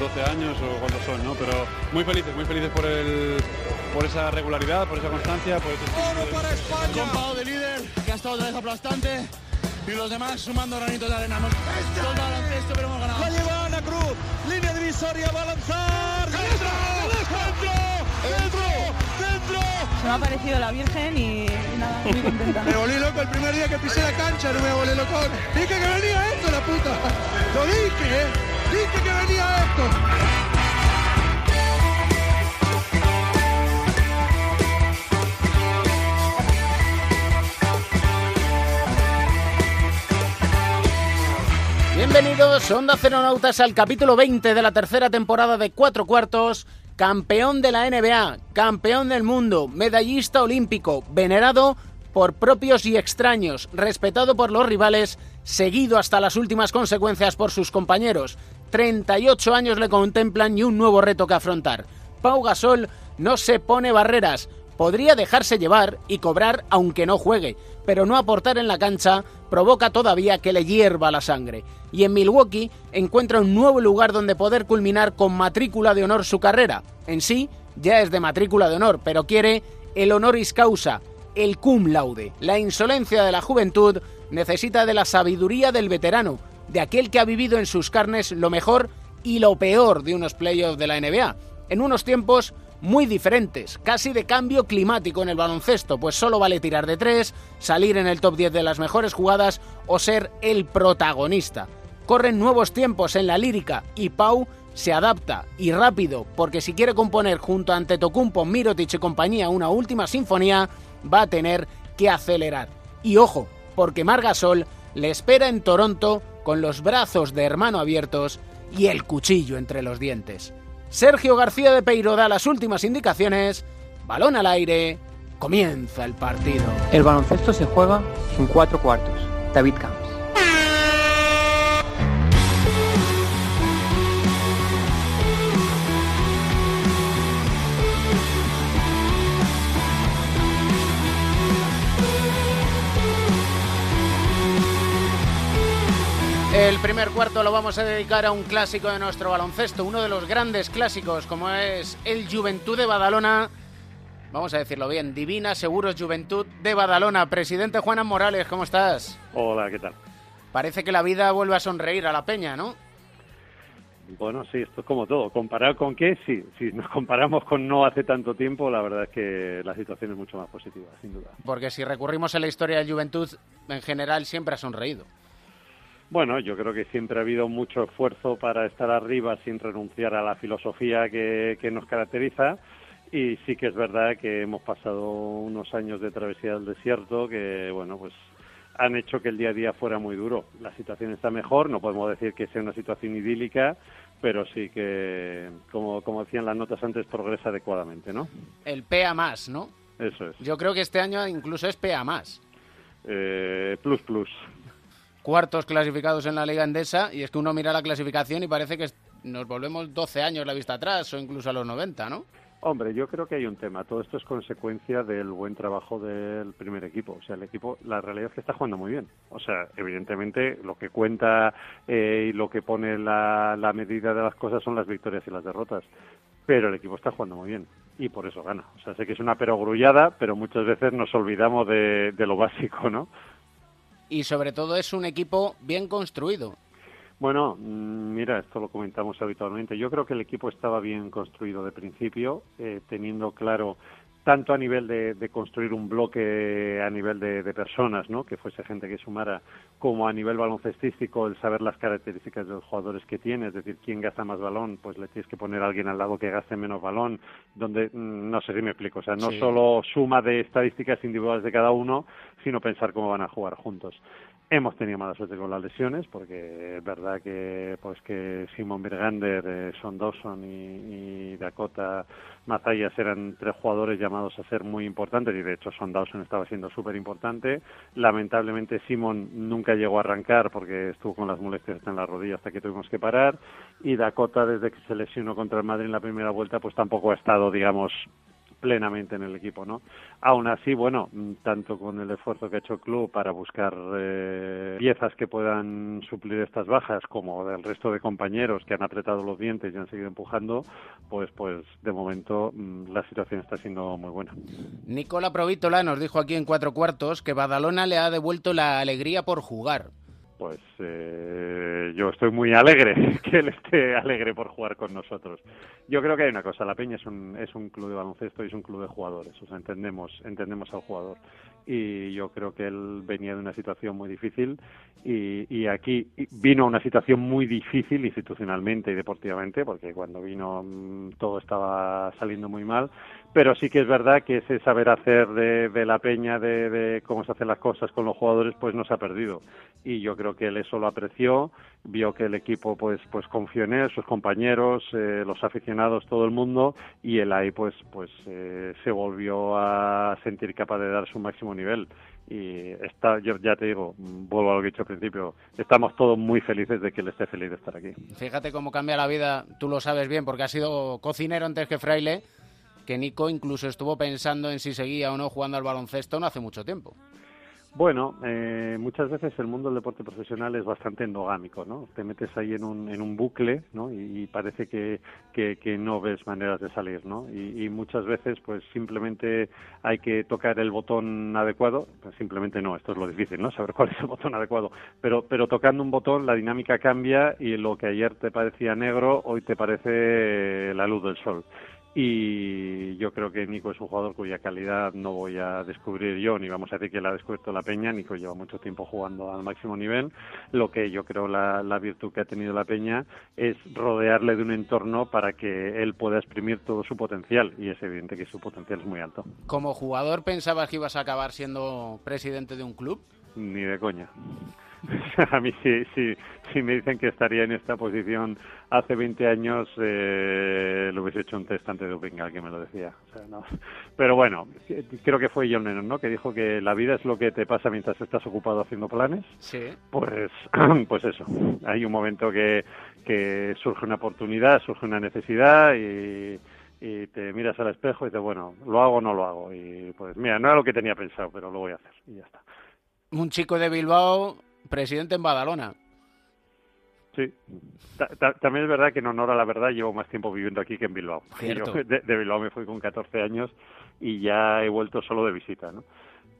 12 años o cuántos son, ¿no? Pero muy felices, muy felices por el por esa regularidad, por esa constancia, por ese Oro para España. de líder, que ha estado otra vez aplastante, y los demás sumando granitos de arena. Hemos todo baloncesto, pero hemos ganado. La lleva Ana Cruz. Línea divisoria, va a lanzar. ¡Dentro! ¡Dentro! ¡Dentro! ¡Dentro! Se me ha parecido la Virgen y, y nada, muy contenta. Me volví loco el primer día que pisé la cancha, no me volví loco. Dije que venía esto, la puta. Lo dije, ¿eh? Dije que venía esto. Bienvenidos, Onda Ceronautas, al capítulo 20 de la tercera temporada de Cuatro Cuartos. Campeón de la NBA, campeón del mundo, medallista olímpico, venerado por propios y extraños, respetado por los rivales, seguido hasta las últimas consecuencias por sus compañeros. 38 años le contemplan y un nuevo reto que afrontar. Pau Gasol no se pone barreras, podría dejarse llevar y cobrar aunque no juegue, pero no aportar en la cancha provoca todavía que le hierva la sangre. Y en Milwaukee encuentra un nuevo lugar donde poder culminar con matrícula de honor su carrera. En sí, ya es de matrícula de honor, pero quiere el honoris causa, el cum laude. La insolencia de la juventud necesita de la sabiduría del veterano, de aquel que ha vivido en sus carnes lo mejor y lo peor de unos playoffs de la NBA. En unos tiempos muy diferentes, casi de cambio climático en el baloncesto, pues solo vale tirar de tres, salir en el top 10 de las mejores jugadas o ser el protagonista. Corren nuevos tiempos en la lírica y Pau se adapta y rápido, porque si quiere componer junto a Antetokounmpo, Mirotic y compañía una última sinfonía, va a tener que acelerar. Y ojo, porque Margasol le espera en Toronto con los brazos de hermano abiertos y el cuchillo entre los dientes. Sergio García de Peiro da las últimas indicaciones. Balón al aire. Comienza el partido. El baloncesto se juega en cuatro cuartos. David Camps. El primer cuarto lo vamos a dedicar a un clásico de nuestro baloncesto, uno de los grandes clásicos, como es el Juventud de Badalona. Vamos a decirlo bien, Divina Seguros Juventud de Badalona. Presidente Juana Morales, ¿cómo estás? Hola, ¿qué tal? Parece que la vida vuelve a sonreír a la peña, ¿no? Bueno, sí, esto es como todo. ¿Comparar con qué? Sí, si nos comparamos con no hace tanto tiempo, la verdad es que la situación es mucho más positiva, sin duda. Porque si recurrimos a la historia de Juventud, en general siempre ha sonreído. Bueno, yo creo que siempre ha habido mucho esfuerzo para estar arriba sin renunciar a la filosofía que, que nos caracteriza. Y sí que es verdad que hemos pasado unos años de travesía del desierto que, bueno, pues han hecho que el día a día fuera muy duro. La situación está mejor, no podemos decir que sea una situación idílica, pero sí que, como, como decían las notas antes, progresa adecuadamente, ¿no? El PA más, ¿no? Eso es. Yo creo que este año incluso es PA más. Eh, plus, plus. Cuartos clasificados en la Liga Endesa, y es que uno mira la clasificación y parece que nos volvemos 12 años la vista atrás, o incluso a los 90, ¿no? Hombre, yo creo que hay un tema. Todo esto es consecuencia del buen trabajo del primer equipo. O sea, el equipo, la realidad es que está jugando muy bien. O sea, evidentemente lo que cuenta eh, y lo que pone la, medida de las cosas son las victorias y las derrotas. Pero el equipo está jugando muy bien y por eso gana. O sea, sé que es una perogrullada, pero muchas veces nos olvidamos de lo básico, ¿no? Y sobre todo es un equipo bien construido. Bueno, mm, mira, esto lo comentamos habitualmente. Yo creo que el equipo estaba bien construido de principio, eh, teniendo claro tanto a nivel de, de, construir un bloque a nivel de, de, personas, ¿no? que fuese gente que sumara, como a nivel baloncestístico, el saber las características de los jugadores que tiene, es decir, quién gasta más balón, pues le tienes que poner a alguien al lado que gaste menos balón, donde, mm, no sé si me explico, o sea, no Sí. solo suma de estadísticas individuales de cada uno, sino pensar cómo van a jugar juntos. Hemos tenido mala suerte con las lesiones, porque es verdad que pues que Simon Bergander, eh, Son Dawson y, y Dakota Mazayas eran tres jugadores llamados a ser muy importantes y de hecho Son Dawson estaba siendo súper importante. Lamentablemente Simon nunca llegó a arrancar porque estuvo con las molestias en la rodilla hasta que tuvimos que parar y Dakota desde que se lesionó contra el Madrid en la primera vuelta pues tampoco ha estado digamos plenamente en el equipo, ¿no? Aún así, bueno, mm, tanto con el esfuerzo que ha hecho el club para buscar eh, piezas que puedan suplir estas bajas, como del resto de compañeros que han apretado los dientes y han seguido empujando, pues, pues de momento mm, la situación está siendo muy buena. Nicola Provítola nos dijo aquí en cuatro cuartos que Badalona le ha devuelto la alegría por jugar pues eh, yo estoy muy alegre que él esté alegre por jugar con nosotros. Yo creo que hay una cosa, la Peña es un, es un club de baloncesto y es un club de jugadores, o sea, entendemos, entendemos al jugador. Y yo creo que él venía de una situación muy difícil y, y aquí vino una situación muy difícil institucionalmente y deportivamente, porque cuando vino mm, todo estaba saliendo muy mal, pero sí que es verdad que ese saber hacer de, de la Peña, de, cómo se hacen las cosas con los jugadores, pues no se ha perdido. Y yo creo que él eso lo apreció, vio que el equipo pues pues confió en él, sus compañeros, eh, los aficionados, todo el mundo y él ahí pues pues eh, se volvió a sentir capaz de dar su máximo nivel y está yo ya te digo vuelvo a lo que he dicho al principio estamos todos muy felices de que él esté feliz de estar aquí fíjate cómo cambia la vida tú lo sabes bien porque has sido cocinero antes que fraile que Nico incluso estuvo pensando en si seguía o no jugando al baloncesto no hace mucho tiempo bueno, eh, muchas veces el mundo del deporte profesional es bastante endogámico, ¿no? Te metes ahí en un, en un bucle, ¿no? Y, parece que, que, no ves maneras de salir, ¿no? Y, muchas veces, pues simplemente hay que tocar el botón adecuado, pues simplemente no, esto es lo difícil, ¿no? Saber cuál es el botón adecuado, pero, pero tocando un botón la dinámica cambia y lo que ayer te parecía negro, hoy te parece la luz del sol y yo creo que Nico es un jugador cuya calidad no voy a descubrir yo, ni vamos a decir que la ha descubierto la Peña, Nico lleva mucho tiempo jugando al máximo nivel, lo que yo creo la, la virtud que ha tenido la Peña es rodearle de un entorno para que él pueda exprimir todo su potencial, y es evidente que su potencial es muy alto. ¿Como jugador pensabas que ibas a acabar siendo presidente de un club? Ni de coña. a mí sí, sí, si me dicen que estaría en esta posición hace 20 años, eh, lo hubiese hecho un test antes de doping, que me lo decía. Pero bueno, creo que fue John Lennon, ¿no? Que dijo que la vida es lo que te pasa mientras estás ocupado haciendo planes. Sí. Pues, pues eso. Hay un momento que, que surge una oportunidad, surge una necesidad y y te miras al espejo y dices, bueno, ¿lo hago o no lo hago? Y pues mira, no era lo que tenía pensado, pero lo voy a hacer y ya está. Un chico de Bilbao presidente en Badalona. Sí, también es verdad que en honor a la verdad llevo más tiempo viviendo aquí que en Bilbao. de, Bilbao me fui con 14 años y ya he vuelto solo de visita, ¿no?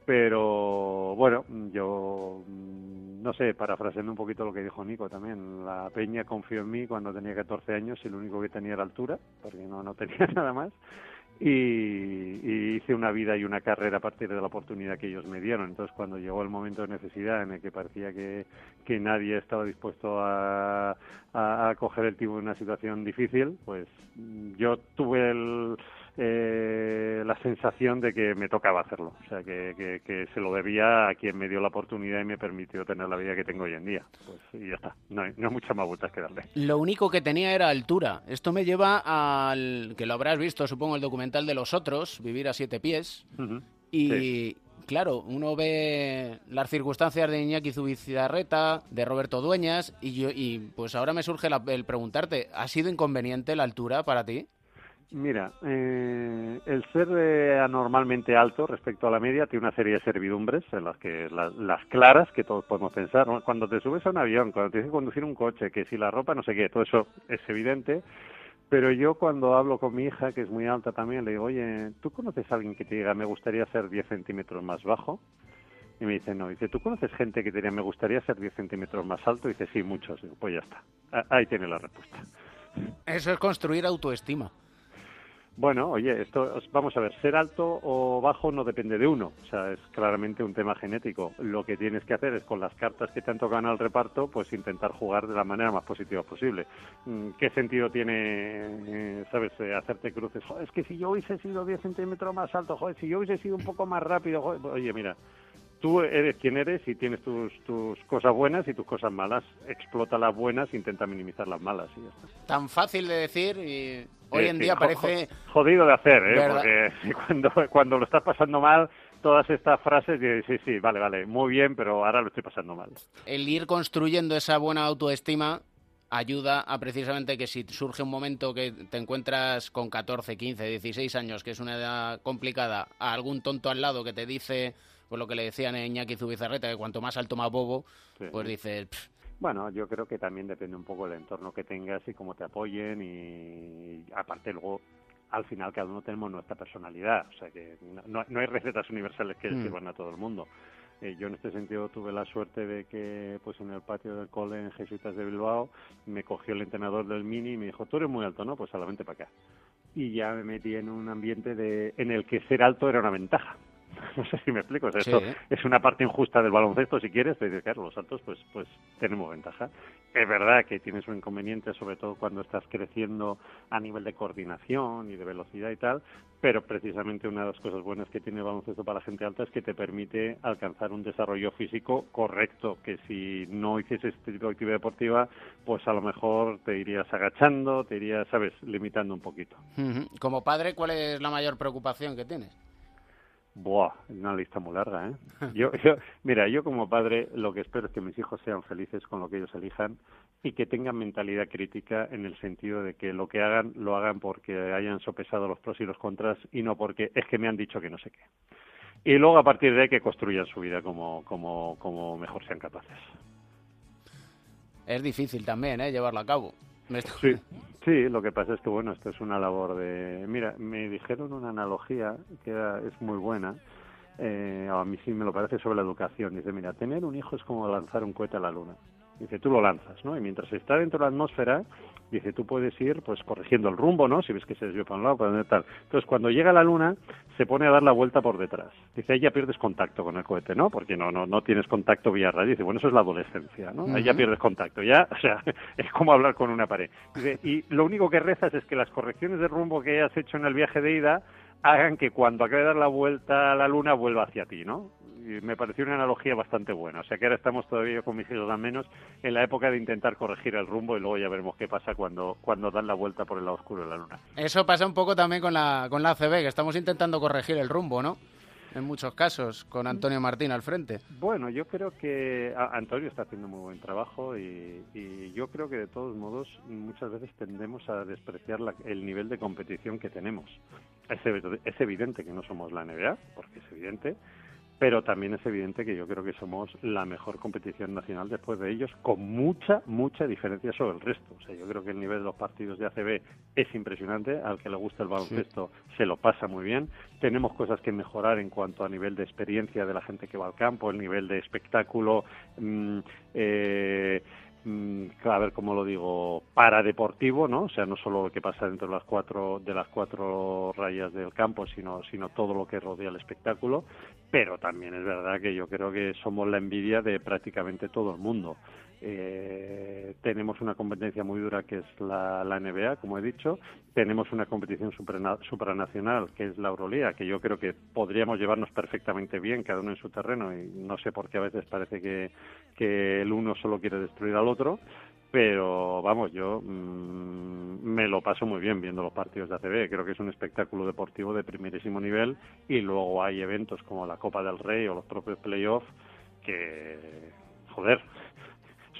Pero bueno, yo mm, no sé, parafraseando un poquito lo que dijo Nico también, la Peña confió en mí cuando tenía 14 años y lo único que tenía era altura, porque no, no tenía nada más y, hice una vida y una carrera a partir de la oportunidad que ellos me dieron. Entonces, cuando llegó el momento de necesidad en el que parecía que, que nadie estaba dispuesto a, a, coger el tipo en una situación difícil, pues yo tuve el, la sensación de que me tocaba hacerlo. O sea, que, que, se lo debía a quien me dio la oportunidad y me permitió tener la vida que tengo hoy en día. Pues y ya está. No hay, no hay muchas más vueltas que darle. Lo único que tenía era altura. Esto me lleva al que lo habrás visto, supongo, el documental de los otros, Vivir a siete pies. Y. claro, uno ve las circunstancias de Iñaki Zubizarreta, de Roberto Dueñas, y, yo, y pues ahora me surge el preguntarte, ¿ha sido inconveniente la altura para ti? Mira, eh, el ser eh, anormalmente alto respecto a la media tiene una serie de servidumbres en las que las claras que todos podemos pensar. Cuando te subes a un avión, cuando tienes que conducir un coche, que si la ropa no sé qué, todo eso es evidente. Pero yo cuando hablo con mi hija, que es muy alta también, le digo, oye, ¿tú conoces a alguien que te diga, me gustaría ser 10 centímetros más bajo? Y me dice, no. Dice, ¿tú conoces gente que te diga, me gustaría ser 10 centímetros más alto? Y dice, sí, muchos. Pues ya está. Ahí tiene la respuesta. Eso es construir autoestima. Bueno, oye, esto vamos a ver, ser alto o bajo no depende de uno, o sea, es claramente un tema genético. Lo que tienes que hacer es con las cartas que te han tocado al reparto, pues intentar jugar de la manera más positiva posible. Mm, ¿Qué sentido tiene, eh, sabes, eh, hacerte cruces? Joder, es que si yo hubiese sido 10 centímetros más alto, joder, si yo hubiese sido un poco más rápido, joder, oye, mira, tú eres quien eres y tienes tus, tus cosas buenas y tus cosas malas. Explota las buenas, intenta minimizar las malas y ya. Tan fácil de decir y hoy en día parece... Jodido de hacer, ¿eh? Porque cuando, cuando lo estás pasando mal, todas estas frases de sí, sí, vale, vale, muy bien, pero ahora lo estoy pasando mal. El ir construyendo esa buena autoestima ayuda a precisamente que si surge un momento que te encuentras con 14, 15, 16 años, que es una edad complicada, a algún tonto al lado que te dice, pues lo que le decían a Iñaki Zubizarreta, que cuanto más alto más bobo, pues dices... Bueno, yo creo que también depende un poco del entorno que tengas y cómo te apoyen y aparte luego al final cada uno tenemos nuestra personalidad, o sea que no, no hay recetas universales que mm. sirvan a todo el mundo. Eh, yo en este sentido tuve la suerte de que pues en el patio del cole en Jesuitas de Bilbao me cogió el entrenador del mini y me dijo, tú eres muy alto, ¿no? Pues solamente para acá. Y ya me metí en un ambiente de, en el que ser alto era una ventaja. No sé si me explico. esto es una parte injusta del baloncesto, si quieres. Te dice, claro, los altos, pues, pues tenemos ventaja. Es verdad que tienes un inconveniente, sobre todo cuando estás creciendo a nivel de coordinación y de velocidad y tal, pero precisamente una de las cosas buenas que tiene el baloncesto para la gente alta es que te permite alcanzar un desarrollo físico correcto, que si no hicieses este tipo de actividad deportiva, pues a lo mejor te irías agachando, te irías, sabes, limitando un poquito. Como padre, ¿cuál es la mayor preocupación que tienes? Buah, una lista muy larga, ¿eh? Yo, mira, yo como padre lo que espero es que mis hijos sean felices con lo que ellos elijan y que tengan mentalidad crítica en el sentido de que lo que hagan lo hagan porque hayan sopesado los pros y los contras y no porque es que me han dicho que no sé qué. Y luego a partir de ahí que construyan su vida como, como, como mejor sean capaces. Es difícil también, ¿eh? Llevarlo a cabo. Sí, sí, lo que pasa es que, bueno, esto es una labor de... Mira, me dijeron una analogía que es muy buena, eh, a mí sí me lo parece sobre la educación. Dice, mira, tener un hijo es como lanzar un cohete a la luna. Dice, tú lo lanzas, ¿no? Y mientras está dentro de la atmósfera, dice, tú puedes ir pues corrigiendo el rumbo, ¿no? Si ves que se desvió para un lado, para donde tal. Entonces, cuando llega a la luna, se pone a dar la vuelta por detrás. Dice, ahí ya pierdes contacto con el cohete, ¿no? Porque no no no tienes contacto vía radio. Dice, bueno, eso es la adolescencia, ¿no? Ahí ya pierdes contacto, ya, o sea, es como hablar con una pared. Dice, y lo único que rezas es que las correcciones de rumbo que hayas hecho en el viaje de ida hagan que cuando acabe de dar la vuelta a la luna vuelva hacia ti, ¿no? y me pareció una analogía bastante buena. O sea que ahora estamos todavía con mis hijos al menos en la época de intentar corregir el rumbo y luego ya veremos qué pasa cuando, cuando dan la vuelta por el lado oscuro de la luna. Eso pasa un poco también con la, con la ACB, que estamos intentando corregir el rumbo, ¿no? En muchos casos, con Antonio Martín al frente. Bueno, yo creo que Antonio está haciendo muy buen trabajo y, yo creo que de todos modos muchas veces tendemos a despreciar el nivel de competición que tenemos. es evidente que no somos la NBA, porque es evidente, pero también es evidente que yo creo que somos la mejor competición nacional después de ellos, con mucha, mucha diferencia sobre el resto. O sea, yo creo que el nivel de los partidos de ACB es impresionante, al que le gusta el baloncesto se lo pasa muy bien. Tenemos cosas que mejorar en cuanto a nivel de experiencia de la gente que va al campo, el nivel de espectáculo. Mm, eh, a ver cómo lo digo, paradeportivo, ¿no? O sea, no solo lo que pasa dentro de las cuatro de las cuatro rayas del campo, sino sino todo lo que rodea el espectáculo, pero también es verdad que yo creo que somos la envidia de prácticamente todo el mundo. Eh, tenemos una competencia muy dura que es la, NBA, como he dicho. Tenemos una competición supranacional que es la Euroliga, que yo creo que podríamos llevarnos perfectamente bien, cada uno en su terreno, y no sé por qué a veces parece que, que el uno solo quiere destruir al otro. Pero vamos, yo mm, me lo paso muy bien viendo los partidos de ACB. Creo que es un espectáculo deportivo de primerísimo nivel y luego hay eventos como la Copa del Rey o los propios playoffs que, joder,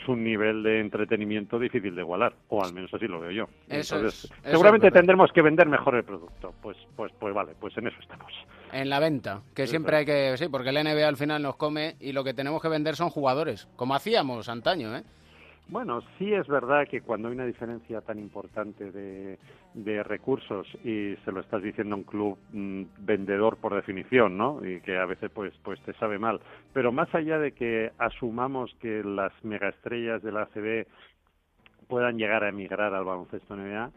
un nivel de entretenimiento difícil de igualar, o al menos así lo veo yo. Entonces, seguramente tendremos que vender mejor el producto. Pues, pues, pues vale, pues en eso estamos. En la venta, que siempre hay que, sí, porque el NBA al final nos come y lo que tenemos que vender son jugadores, como hacíamos antaño, ¿eh? Bueno, sí es verdad que cuando hay una diferencia tan importante de, recursos y se lo estás diciendo a un club mm, vendedor por definición, ¿no? Y que a veces pues pues te sabe mal. Pero más allá de que asumamos que las megaestrellas de la ACB puedan llegar a emigrar al baloncesto NBA,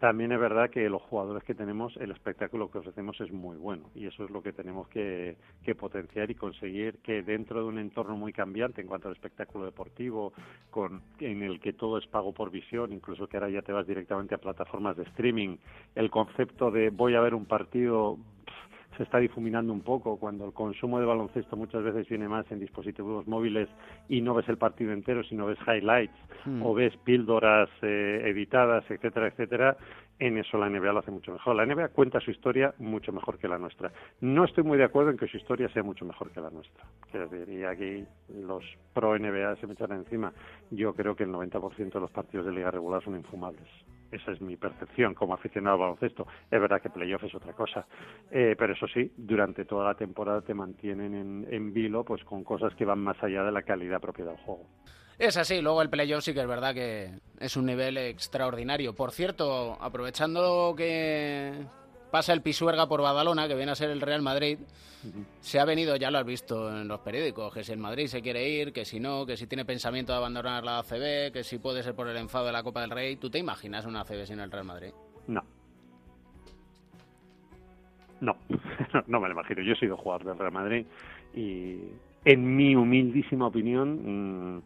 también es verdad que los jugadores que tenemos, el espectáculo que ofrecemos es muy bueno y eso es lo que tenemos que, potenciar y conseguir que dentro de un entorno muy cambiante en cuanto al espectáculo deportivo, con, en el que todo es pago por visión, incluso que ahora ya te vas directamente a plataformas de streaming, el concepto de voy a ver un partido se está difuminando un poco, cuando el consumo de baloncesto muchas veces viene más en dispositivos móviles y no ves el partido entero, sino ves highlights Hmm. o ves píldoras eh, editadas, etcétera, etcétera, en eso la NBA lo hace mucho mejor. La NBA cuenta su historia mucho mejor que la nuestra. No estoy muy de acuerdo en que su historia sea mucho mejor que la nuestra. Quiero decir, y aquí los pro NBA se me echan encima. Yo creo que el 90% de los partidos de liga regular son infumables. Esa es mi percepción como aficionado al baloncesto. Es verdad que playoff es otra cosa. Eh, pero eso sí, durante toda la temporada te mantienen en, en vilo pues con cosas que van más allá de la calidad propia del juego. Es así, luego el playoff sí que es verdad que es un nivel extraordinario. Por cierto, aprovechando que pasa el Pisuerga por Badalona, que viene a ser el Real Madrid, se ha venido, ya lo has visto en los periódicos, que si el Madrid se quiere ir, que si no, que si tiene pensamiento de abandonar la ACB, que si puede ser por el enfado de la Copa del Rey. ¿Tú te imaginas una ACB sin el Real Madrid? No. No, no me lo imagino. Yo he sido jugador del Real Madrid y en mi humildísima opinión mmm,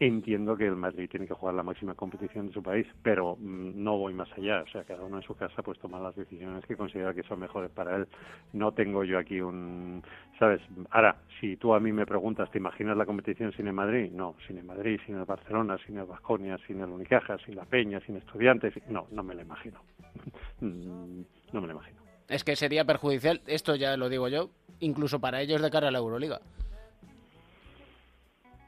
entiendo que el Madrid tiene que jugar la máxima competición de su país, pero mmm, no voy más allá. O sea, cada uno en su casa pues toma las decisiones que considera que son mejores para él. No tengo yo aquí un, ¿sabes? Ahora, si tú a mí me preguntas, ¿te imaginas la competición sin el Madrid? No, sin el Madrid, sin el Barcelona, sin el Vasconia, sin el Unicaja, sin la Peña, sin Estudiantes. No, no me lo imagino. no me lo imagino. Es que sería perjudicial, esto ya lo digo yo, incluso para ellos de cara a la Euroliga.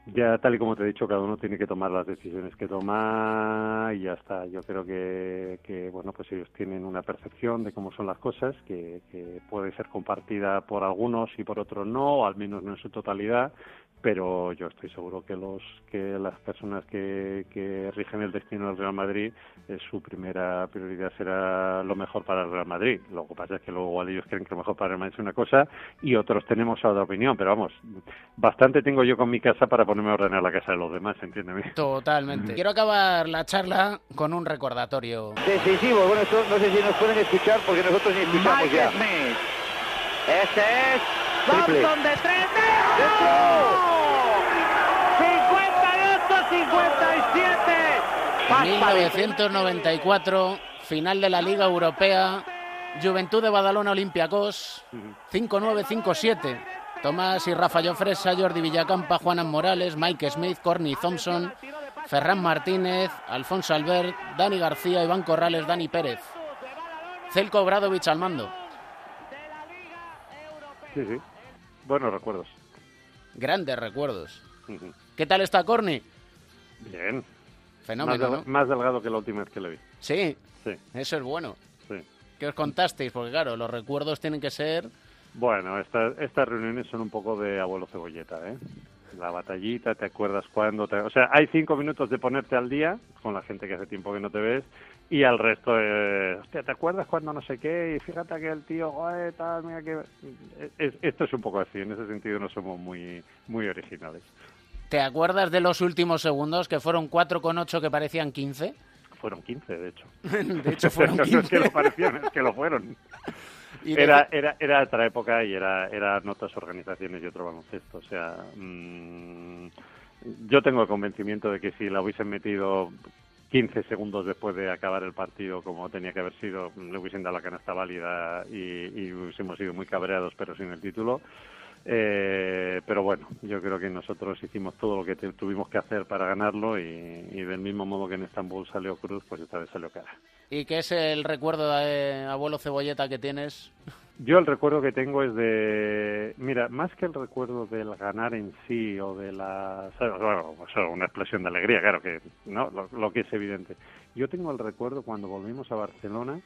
Ya tal y como te he dicho, cada uno tiene que tomar las decisiones que toma y ya está. Yo creo que, bueno, pues ellos tienen una percepción de cómo son las cosas que, que puede ser compartida por algunos y por otros no, o al menos no en su totalidad pero yo estoy seguro que los que las personas que, que rigen el destino del Real Madrid eh, su primera prioridad será lo mejor para el Real Madrid lo que pasa es que luego igual ellos creen que lo mejor para el Madrid es una cosa y otros tenemos otra opinión pero vamos bastante tengo yo con mi casa para ponerme a ordenar la casa de los demás entiéndeme totalmente quiero acabar la charla con un recordatorio decisivo bueno eso no sé si nos pueden escuchar porque nosotros ni escuchamos Mike ya Smith. este es Triple. Thompson de tres. ¡Dentro! 1994, final de la Liga Europea, Juventud de Badalona Olympiacos, 5-9-5-7. Tomás y Rafa Llofresa, Jordi Villacampa, Juanan Morales, Mike Smith, Corny Thompson, Ferran Martínez, Alfonso Albert, Dani García, Iván Corrales, Dani Pérez. Celko Bradovich al mando. Sí, sí. Buenos recuerdos. Grandes recuerdos. ¿Qué tal está Corny? Bien. Fenómeno, más, ¿no? más, delgado que la última vez que le vi. Sí. Sí. Eso es bueno. Sí. ¿Qué os contasteis? Porque claro, los recuerdos tienen que ser... Bueno, estas estas reuniones son un poco de abuelo cebolleta, ¿eh? La batallita, te acuerdas cuándo, te... o sea, hay cinco minutos de ponerte al día con la gente que hace tiempo que no te ves y al resto, eh, hostia, ¿te acuerdas cuando no sé qué? Y fíjate que el tío, joder, tal, mira que... Es, esto es un poco así, en ese sentido no somos muy, muy originales. ¿Te acuerdas de los últimos segundos que fueron 4,8 que parecían 15? Fueron 15, de hecho. de hecho, fueron 15. no es que lo parecían, es que lo fueron. Era, era, era otra época y era, eran otras organizaciones y otro baloncesto. O sea, mmm, yo tengo el convencimiento de que si la hubiesen metido 15 segundos después de acabar el partido, como tenía que haber sido, le hubiesen dado la canasta válida y, y hubiésemos sido muy cabreados, pero sin el título. Eh, pero bueno, yo creo que nosotros hicimos todo lo que te, tuvimos que hacer para ganarlo y, y, del mismo modo que en Estambul salió Cruz, pues esta vez salió cara. ¿Y qué es el recuerdo de abuelo cebolleta que tienes? Yo el recuerdo que tengo es de, mira, más que el recuerdo del ganar en sí o de la, bueno, una explosión de alegría, claro que, no, lo, lo que es evidente. Yo tengo el recuerdo cuando volvimos a Barcelona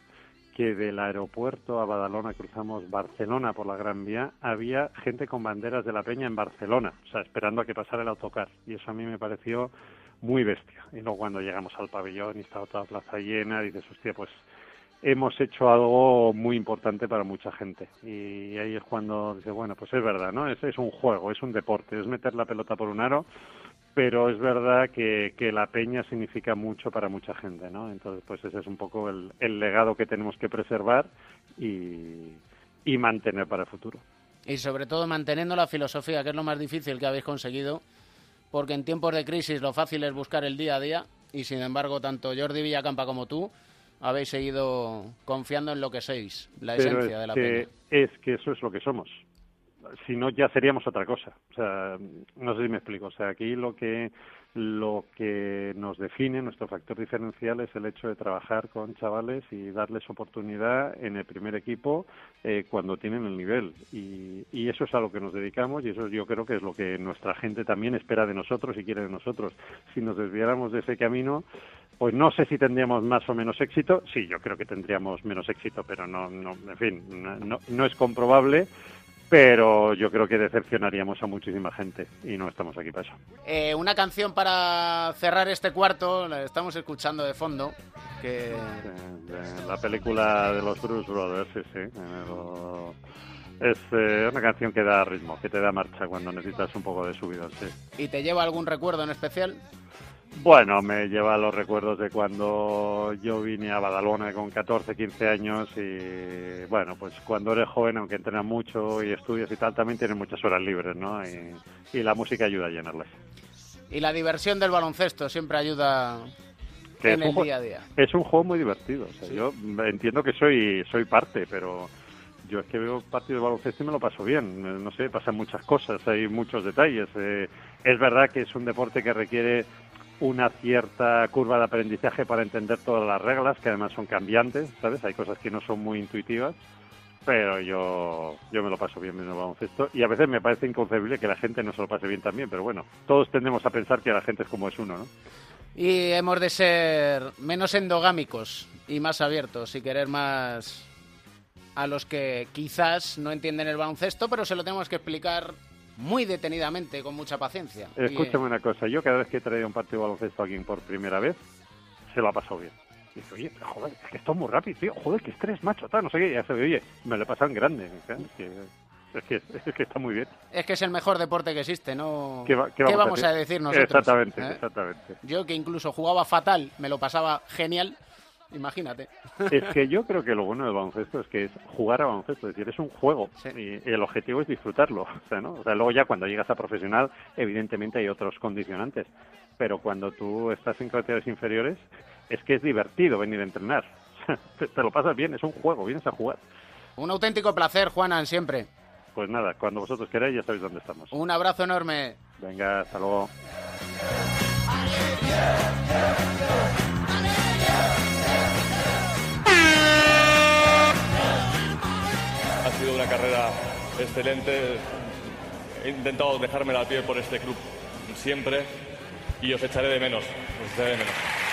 que del aeropuerto a Badalona cruzamos Barcelona por la Gran Vía, había gente con banderas de la Peña en Barcelona, o sea, esperando a que pasara el autocar. Y eso a mí me pareció muy bestia. Y luego cuando llegamos al pabellón y estaba toda la plaza llena, dices, hostia, pues hemos hecho algo muy importante para mucha gente. Y ahí es cuando dices, bueno, pues es verdad, ¿no? Es, es un juego, es un deporte, es meter la pelota por un aro, pero es verdad que, que, la peña significa mucho para mucha gente, ¿no? Entonces, pues ese es un poco el, el legado que tenemos que preservar y, y, mantener para el futuro. Y sobre todo manteniendo la filosofía, que es lo más difícil que habéis conseguido, porque en tiempos de crisis lo fácil es buscar el día a día, y sin embargo, tanto Jordi Villacampa como tú habéis seguido confiando en lo que sois, la Pero esencia es de la que, peña. es que eso es lo que somos. Si no, ya seríamos otra cosa. O sea, no sé si me explico. O sea, aquí lo que lo que nos define, nuestro factor diferencial es el hecho de trabajar con chavales y darles oportunidad en el primer equipo eh, cuando tienen el nivel. Y, y eso es a lo que nos dedicamos y eso yo creo que es lo que nuestra gente también espera de nosotros y quiere de nosotros. Si nos desviáramos de ese camino, pues no sé si tendríamos más o menos éxito. Sí, yo creo que tendríamos menos éxito, pero no, no en fin, no, no, no es comprobable pero yo creo que decepcionaríamos a muchísima gente y no estamos aquí para eso. Eh, una canción para cerrar este cuarto, la estamos escuchando de fondo, que... De, la película de los Bruce Brothers, sí, sí. lo- Es eh, una canción que da ritmo, que te da marcha cuando necesitas un poco de subidón, sí. ¿Y te lleva algún recuerdo en especial? Bueno, me lleva a los recuerdos de cuando yo vine a Badalona con 14, 15 años y bueno, pues cuando eres joven, aunque entrenas mucho y estudias y tal, también tienes muchas horas libres, ¿no? Y, y la música ayuda a llenarlas. Y la diversión del baloncesto siempre ayuda Que en el día a día. Es un juego muy divertido. O sea, Yo entiendo que soy soy parte, pero yo es que veo partidos de baloncesto y me lo paso bien. No sé, pasan muchas cosas, hay muchos detalles. Eh, es verdad que es un deporte que requiere una cierta curva de aprendizaje para entender todas las reglas, que además son cambiantes, ¿sabes? Hay cosas que no son muy intuitivas, pero yo, yo me lo paso bien viendo el baloncesto y a veces me parece inconcebible que la gente no se lo pase bien también, pero bueno, todos tendemos a pensar que la gente es como es uno, ¿no? Y hemos de ser menos endogámicos y más abiertos y querer más a los que quizás no entienden el baloncesto, pero se lo tenemos que explicar muy detenidamente, con mucha paciencia. Y, eh, Escúchame una cosa, yo cada vez que he traído un partido de baloncesto a alguien por primera vez, se lo ha pasado bien. Dice, oye, joder, es que esto es muy rápido, tío, joder, que estrés, macho, tal, no sé qué, y ya se ve, oye, me lo he pasado en grande, ¿sabes? es que, es que, es que está muy bien. Es que es el mejor deporte que existe, ¿no? ¿Qué, va- qué vamos, a decir nosotros? Exactamente, eh? exactamente. Yo que incluso jugaba fatal, me lo pasaba genial, imagínate. Es que yo creo que lo bueno del baloncesto es que es jugar a baloncesto, es decir, es un juego Sí. y el objetivo es disfrutarlo, o sea, ¿no? O sea, luego ya cuando llegas a profesional, evidentemente hay otros condicionantes, pero cuando tú estás en categorías inferiores, es que es divertido venir a entrenar. Te te lo pasas bien, es un juego, vienes a jugar. Un auténtico placer, Juanan, siempre. Pues nada, cuando vosotros queráis ya sabéis dónde estamos. Un abrazo enorme. Venga, hasta luego. Una carrera excelente. He intentado dejarme la piel por este club siempre y os echaré de menos. Os echaré de menos.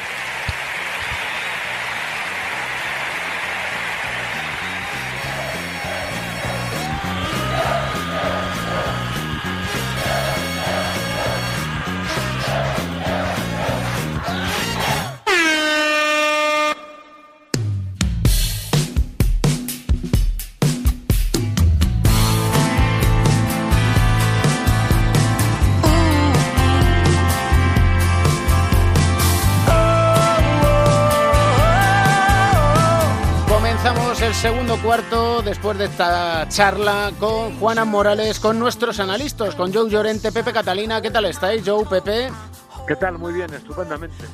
Segundo cuarto después de esta charla con Juanan Morales, con nuestros analistas, con Joe Llorente, Pepe Catalina. ¿Qué tal estáis, Joe, Pepe? ¿Qué tal? Muy bien, estupendamente.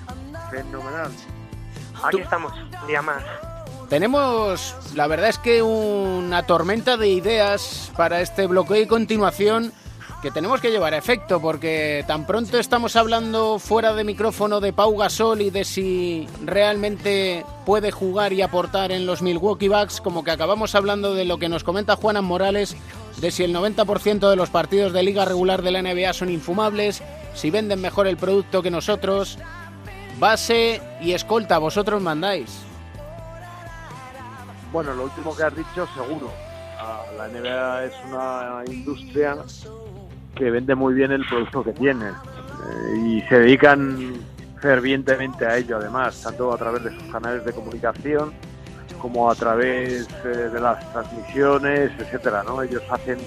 Fenomenal. Aquí estamos, un día más. Tenemos, la verdad es que una tormenta de ideas para este bloqueo y continuación que tenemos que llevar a efecto porque tan pronto estamos hablando fuera de micrófono de Pau Gasol y de si realmente puede jugar y aportar en los Milwaukee Bucks como que acabamos hablando de lo que nos comenta Juanan Morales de si el 90% de los partidos de liga regular de la NBA son infumables, si venden mejor el producto que nosotros. Base y escolta, vosotros mandáis. Bueno, lo último que has dicho, seguro. Ah, La NBA es una industria que vende muy bien el producto que tiene eh, y se dedican fervientemente a ello, además, tanto a través de sus canales de comunicación como a través eh, de las transmisiones, etcétera. ¿no? Ellos hacen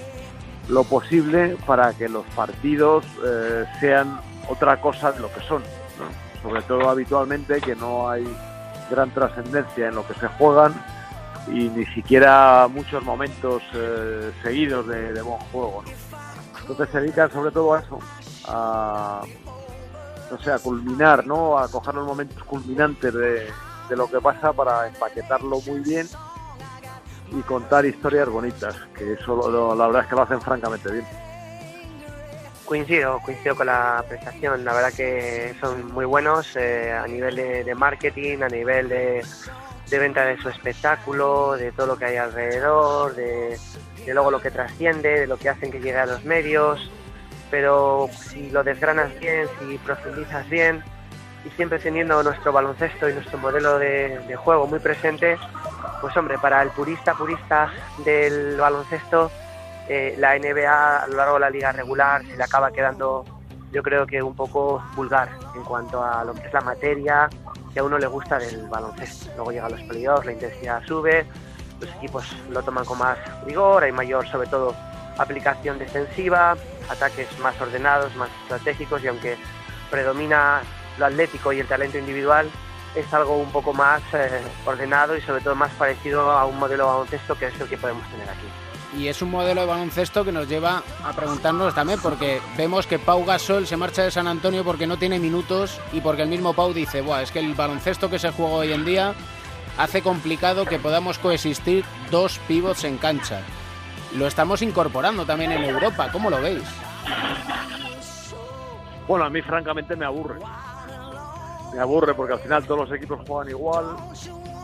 lo posible para que los partidos eh, sean otra cosa de lo que son. ¿no? Sobre todo habitualmente que no hay gran trascendencia en lo que se juegan y ni siquiera muchos momentos eh, seguidos de, buen juego. Entonces se dedican sobre todo a eso, a no sé, a culminar, ¿no? A coger los momentos culminantes de, lo que pasa para empaquetarlo muy bien y contar historias bonitas, que eso lo- la verdad es que lo hacen francamente bien. Coincido, coincido con la prestación. La verdad que son muy buenos eh, a nivel de, de marketing, a nivel de, de venta de su espectáculo, de todo lo que hay alrededor, de, de luego lo que trasciende, de lo que hacen que llegue a los medios. Pero si lo desgranas bien, si profundizas bien y siempre teniendo nuestro baloncesto y nuestro modelo de, juego muy presente, pues hombre, para el purista, purista del baloncesto, eh, la NBA a lo largo de la liga regular se le acaba quedando, yo creo que un poco vulgar en cuanto a lo que es la materia que a uno le gusta del baloncesto. Luego llegan los playoffs, la intensidad sube, los equipos lo toman con más rigor, hay mayor, sobre todo, aplicación defensiva, ataques más ordenados, más estratégicos y aunque predomina lo atlético y el talento individual, es algo un poco más eh, ordenado y sobre todo más parecido a un modelo de baloncesto que es el que podemos tener aquí. Y es un modelo de baloncesto que nos lleva a preguntarnos también, porque vemos que Pau Gasol se marcha de San Antonio porque no tiene minutos y porque el mismo Pau dice, Buah, es que el baloncesto que se juega hoy en día hace complicado que podamos coexistir dos pivots en cancha. Lo estamos incorporando también en Europa, ¿cómo lo veis? Bueno, a mí francamente me aburre. Me aburre porque al final todos los equipos juegan igual.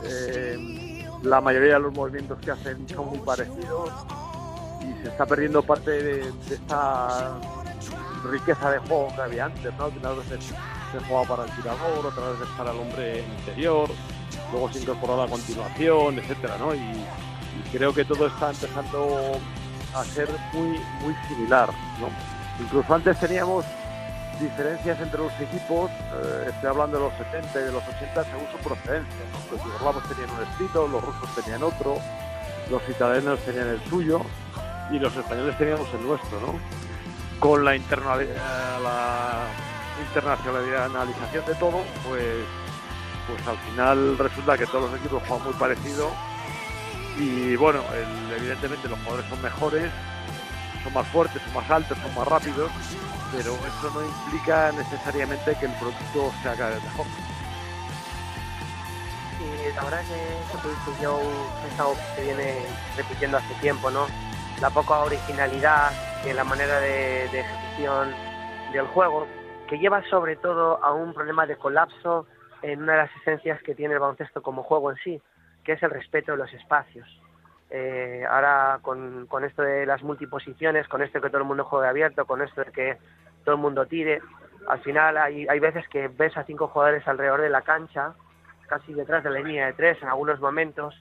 eh, la mayoría de los movimientos que hacen son muy parecidos y se está perdiendo parte de, de esta riqueza de juego que había antes, ¿no? Que unas veces se jugaba para el tirador, otras veces para el hombre interior, luego se incorporó la continuación, etcétera, ¿no? Y, creo que todo está empezando a ser muy muy similar, ¿no? Incluso antes teníamos diferencias entre los equipos, eh, estoy hablando de los 70 y de los 80 según su procedencia. ¿no? Los yugoslavos tenían un estilo, los rusos tenían otro, los italianos tenían el suyo y los españoles teníamos el nuestro. ¿no? Con la, internali- eh, la internacionalización de todo, pues, pues al final resulta que todos los equipos juegan muy parecido y bueno, el- evidentemente los jugadores son mejores, son más fuertes, son más altos, son más rápidos, pero eso no implica necesariamente que el producto sea cada vez mejor. Y la verdad eso que dice Joe es algo que se viene repitiendo hace tiempo, ¿no? La poca originalidad en la manera de, de ejecución del juego, que lleva sobre todo a un problema de colapso en una de las esencias que tiene el baloncesto como juego en sí, que es el respeto de los espacios. Eh, ahora con, esto de las multiposiciones, con esto de que todo el mundo juegue abierto, con esto de que todo el mundo tire, al final hay, hay veces que ves a cinco jugadores alrededor de la cancha, casi detrás de la línea de tres en algunos momentos,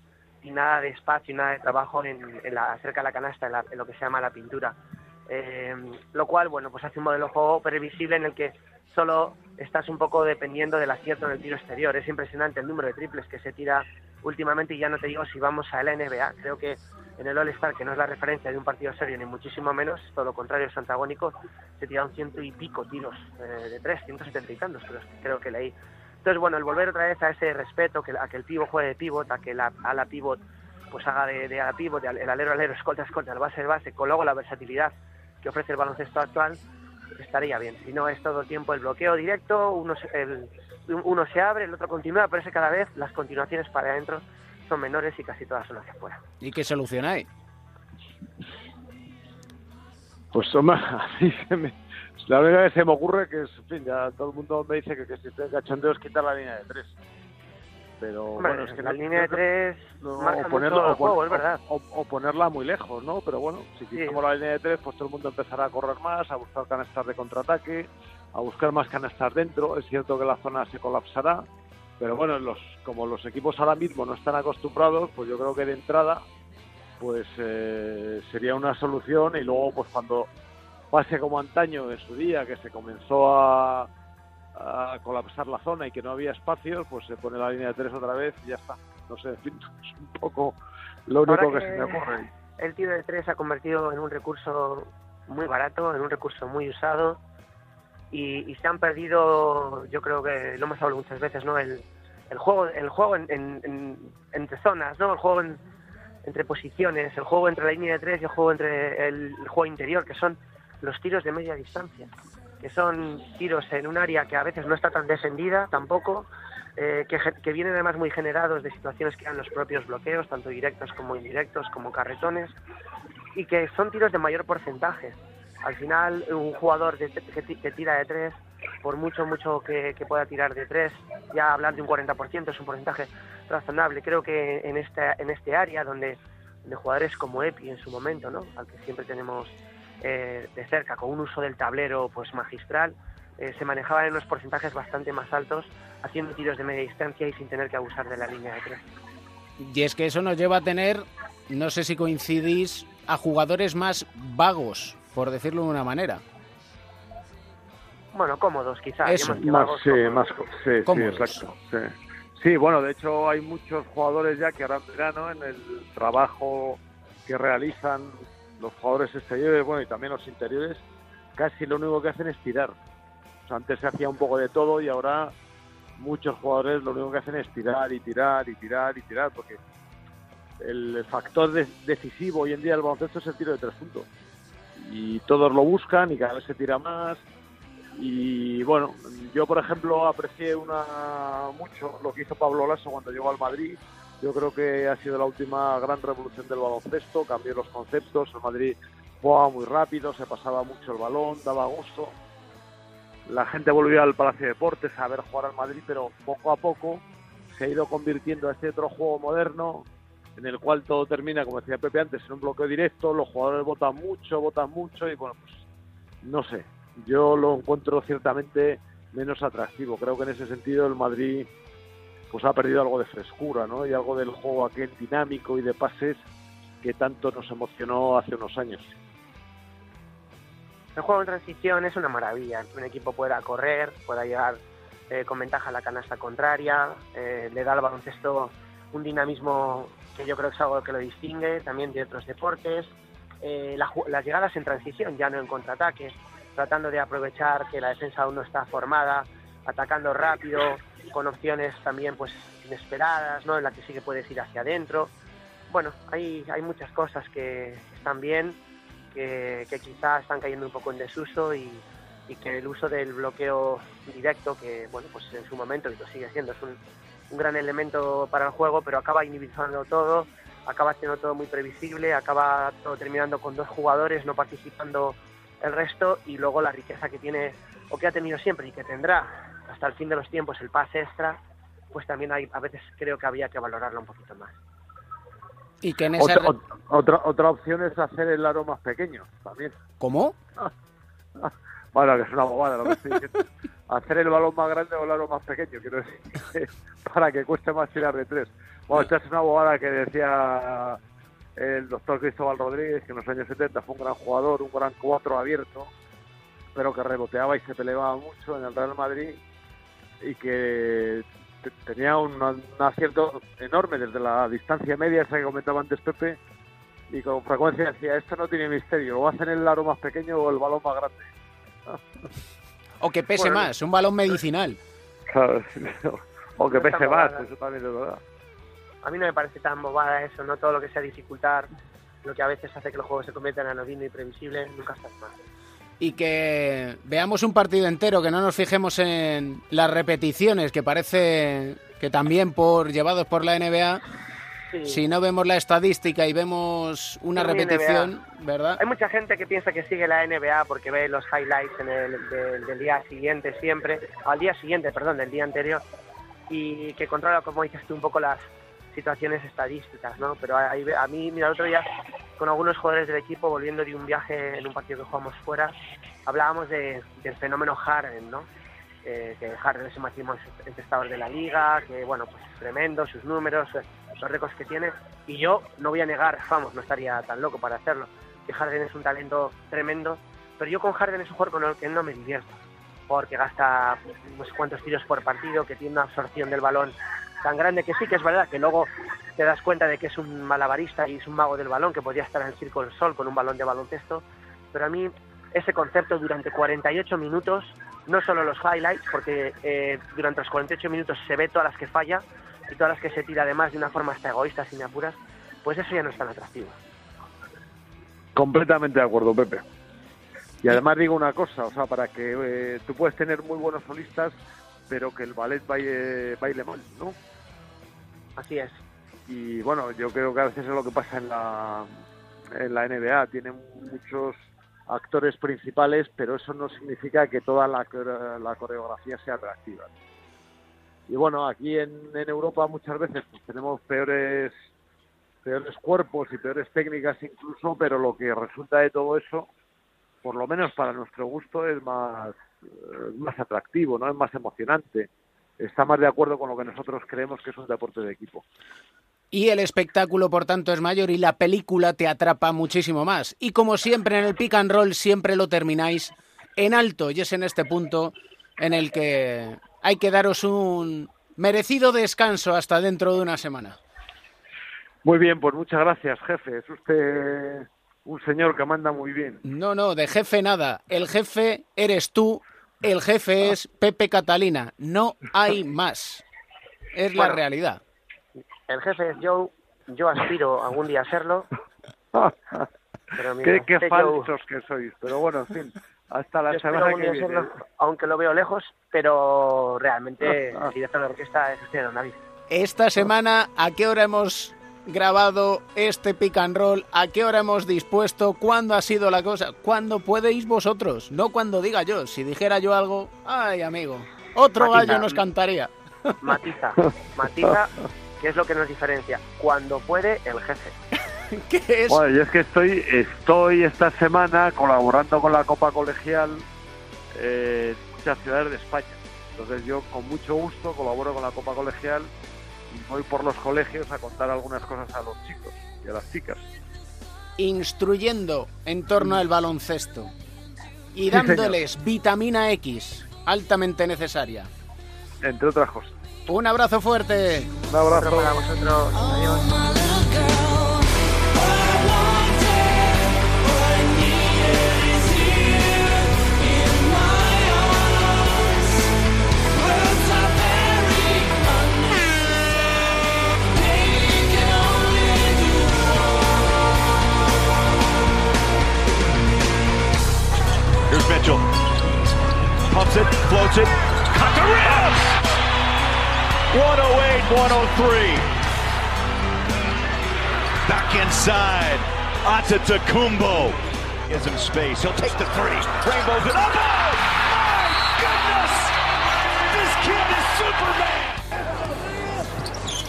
y nada de espacio y nada de trabajo en la, cerca de la canasta, en, la- en lo que se llama la pintura. Eh, lo cual, bueno, pues hace un modelo de juego previsible en el que solo estás un poco dependiendo del acierto en el tiro exterior. Es impresionante el número de triples que se tira últimamente y ya no te digo si vamos a la NBA. Creo que en el All-Star, que no es la referencia de un partido serio ni muchísimo menos, todo lo contrario, es antagónico, se tiraron ciento y pico tiros eh, de tres, ciento setenta y tantos, creo, creo que leí. Entonces, bueno, el volver otra vez a ese respeto, que, a que el pivot juegue de pivot, a que la ala pivot pues haga de, de ala pivot, de el alero alero, escolta escolta, el base el base, con luego la versatilidad que ofrece el baloncesto actual, estaría bien. Si no es todo el tiempo el bloqueo directo, uno se, el- uno se abre, el otro continúa, pero es que cada vez las continuaciones para adentro son menores y casi todas son hacia afuera. ¿Y qué solucionáis? Pues hombre, así se me... La única que se me ocurre que es, en fin, ya todo el mundo me dice que, que si estoy cachondeo es quitar la línea de tres. Pero Hombre, bueno, es que la no- línea de tres no, o, el o, juego, es verdad. o- o ponerla muy lejos, ¿no? Pero bueno, si quitamos la línea de tres, pues todo el mundo empezará a correr más, a buscar canastas de contraataque, a buscar más canastas dentro. Es cierto que la zona se colapsará, pero bueno, los, como los equipos ahora mismo no están acostumbrados, pues yo creo que de entrada pues eh, sería una solución y luego pues cuando pase como antaño en su día que se comenzó a, a colapsar la zona y que no había espacios pues se pone la línea de tres otra vez y ya está no sé en fin, es un poco lo único Ahora que, se me ocurre El tiro de tres se ha convertido en un recurso muy barato, en un recurso muy usado y, y se han perdido, yo creo que lo hemos hablado muchas veces, ¿no? El, el juego, el juego en, en- en- entre zonas, ¿no? El juego en- entre posiciones, el juego entre la línea de tres y el juego entre el, el juego interior, que son los tiros de media distancia, que son tiros en un área que a veces no está tan defendida tampoco, eh, que, que, vienen además muy generados de situaciones que dan los propios bloqueos, tanto directos como indirectos, como carretones, y que son tiros de mayor porcentaje. Al final, un jugador que, que, tira de tres, por mucho, mucho que, que, pueda tirar de tres, ya hablar de un 40% es un porcentaje razonable. Creo que en, esta, en este área, donde, de jugadores como Epi en su momento, ¿no? al que siempre tenemos eh, de cerca, con un uso del tablero pues magistral, eh, se manejaban en unos porcentajes bastante más altos, haciendo tiros de media distancia y sin tener que abusar de la línea de tres. Y es que eso nos lleva a tener, no sé si coincidís, a jugadores más vagos, por decirlo de una manera. Bueno, cómodos quizás. Eso. Más, sí, más, sí, sí, exacto. Sí. sí, bueno, de hecho hay muchos jugadores ya que harán verano en el trabajo que realizan los jugadores exteriores, bueno, y también los interiores, casi lo único que hacen es tirar. O antes se hacía un poco de todo y ahora muchos jugadores lo único que hacen es tirar y tirar y tirar y tirar, porque el factor decisivo hoy en día del baloncesto es el tiro de tres puntos. Y todos lo buscan y cada vez se tira más. Y bueno, yo por ejemplo aprecié una mucho lo que hizo Pablo Lasso cuando llegó al Madrid. Yo creo que ha sido la última gran revolución del baloncesto, cambió los conceptos, el Madrid jugaba muy rápido, se pasaba mucho el balón, daba gusto. La gente volvió al Palacio de Deportes a ver jugar al Madrid, pero poco a poco se ha ido convirtiendo a este otro juego moderno, en el cual todo termina, como decía Pepe antes, en un bloqueo directo, los jugadores votan mucho, votan mucho y bueno, pues no sé, yo lo encuentro ciertamente menos atractivo. Creo que en ese sentido el Madrid pues ha perdido algo de frescura, ¿no? Y algo del juego aquel dinámico y de pases que tanto nos emocionó hace unos años. El juego en transición es una maravilla, un equipo pueda correr, pueda llegar eh, con ventaja a la canasta contraria, eh, le da al baloncesto un dinamismo que yo creo que es algo que lo distingue también de otros deportes. Eh, las llegadas en transición, ya no en contraataque, tratando de aprovechar que la defensa aún no está formada, atacando rápido, con opciones también pues inesperadas, ¿no? En la que sí que puedes ir hacia adentro. Bueno, hay, hay muchas cosas que están bien, que, que quizás están cayendo un poco en desuso y, y que el uso del bloqueo directo, que bueno, pues en su momento, y lo sigue siendo, es un, un gran elemento para el juego, pero acaba inhibizando todo, acaba siendo todo muy previsible, acaba todo terminando con dos jugadores no participando el resto y luego la riqueza que tiene o que ha tenido siempre y que tendrá hasta el fin de los tiempos el pase extra, pues también hay, a veces creo que había que valorarlo un poquito más. Y que en esa... otra, otra, otra opción es hacer el aro más pequeño también. ¿Cómo? bueno, que es una bobada lo que estoy diciendo. hacer el balón más grande o el aro más pequeño, quiero decir, para que cueste más tirar de tres. Bueno, esta es una bobada que decía el doctor Cristóbal Rodríguez, que en los años 70 fue un gran jugador, un gran cuatro abierto, pero que reboteaba y se peleaba mucho en el Real Madrid y que tenía un, acierto enorme desde la distancia media, esa que comentaba antes Pepe, y con frecuencia decía, esto no tiene misterio, o hacen el aro más pequeño o el balón más grande. o que pese más, un balón medicinal. o que pese más, eso también es verdad a mí no me parece tan bobada eso, no todo lo que sea dificultar, lo que a veces hace que los juegos se conviertan en anodino y previsible, nunca está mal. Y que veamos un partido entero, que no nos fijemos en las repeticiones, que parece que también por llevados por la NBA, si no vemos la estadística y vemos una repetición, ¿verdad? Hay mucha gente que piensa que sigue la NBA porque ve los highlights en el, del día siguiente siempre, al día siguiente, perdón, del día anterior, y que controla, como dices tú, un poco las, situaciones estadísticas, ¿no? Pero a, a mí, mira, el otro día con algunos jugadores del equipo, volviendo de un viaje en un partido que jugamos fuera, hablábamos de, del fenómeno Harden, ¿no? Eh, que Harden es el máximo encestador de la liga, que bueno, pues es tremendo, sus números, eh, los récords que tiene, y yo no voy a negar, vamos, no estaría tan loco para hacerlo, que Harden es un talento tremendo, pero yo con Harden es un jugador con el que no me divierto, porque gasta unos cuantos tiros por partido, que tiene una absorción del balón tan grande que sí, que es verdad que luego te das cuenta de que es un malabarista y es un mago del balón, que podría estar en el Circo del Sol con un balón de baloncesto, pero a mí ese concepto durante 48 minutos, no solo los highlights, porque eh, durante los 48 minutos se ve todas las que falla y todas las que se tira además de una forma hasta egoísta, sin apuras, pues eso ya no es tan atractivo. Completamente de acuerdo, Pepe. Y además digo una cosa, o sea, para que eh, tú puedes tener muy buenos solistas, pero que el ballet baile, baile mal, ¿no? Así es. Y bueno, yo creo que a veces es lo que pasa en la, en la NBA. Tienen muchos actores principales, pero eso no significa que toda la, la coreografía sea atractiva. Y bueno, aquí en, en Europa muchas veces pues, tenemos peores peores cuerpos y peores técnicas incluso, pero lo que resulta de todo eso, por lo menos para nuestro gusto, es más, eh, más atractivo, no es más emocionante. Está más de acuerdo con lo que nosotros creemos que es un deporte de equipo. Y el espectáculo, por tanto, es mayor y la película te atrapa muchísimo más. Y como siempre en el pick and roll, siempre lo termináis en alto. Y es en este punto en el que hay que daros un merecido descanso hasta dentro de una semana. Muy bien, pues muchas gracias, jefe. Es usted un señor que manda muy bien. No, no, de jefe nada. El jefe eres tú, el jefe es Pepe Catalina. No hay más. Es la Bueno. realidad. El jefe es Joe, yo aspiro algún día a serlo. Pero mira, qué qué este Joe- falsos que sois. Pero bueno, en fin, hasta la yo semana que viene. serlo, aunque lo veo lejos, pero realmente el director de orquesta es usted, don David. Esta semana, ¿a qué hora hemos grabado este pick and roll? ¿A qué hora hemos dispuesto? ¿Cuándo ha sido la cosa? ¿Cuándo podéis vosotros? No cuando diga yo. Si dijera yo algo, ay amigo, otro Matiza. gallo nos cantaría. Matiza, matiza, que es lo que nos diferencia. Cuando puede, el jefe. ¿Qué es? Bueno, yo es que estoy, estoy esta semana colaborando con la Copa Colegial eh, en muchas ciudades de España. Entonces yo con mucho gusto colaboro con la Copa Colegial voy por los colegios a contar algunas cosas a los chicos y a las chicas. Instruyendo en torno al baloncesto y Sí, dándoles vitamina X altamente necesaria. Entre otras cosas. Un abrazo fuerte. Un abrazo. Para vosotros. Adiós. Pumps it, floats it. Cut the ribs! 108, 103. Back inside. Antetokounmpo. Gives him space. He'll take the three. Rainbows it up. Oh! My goodness! This kid is Superman!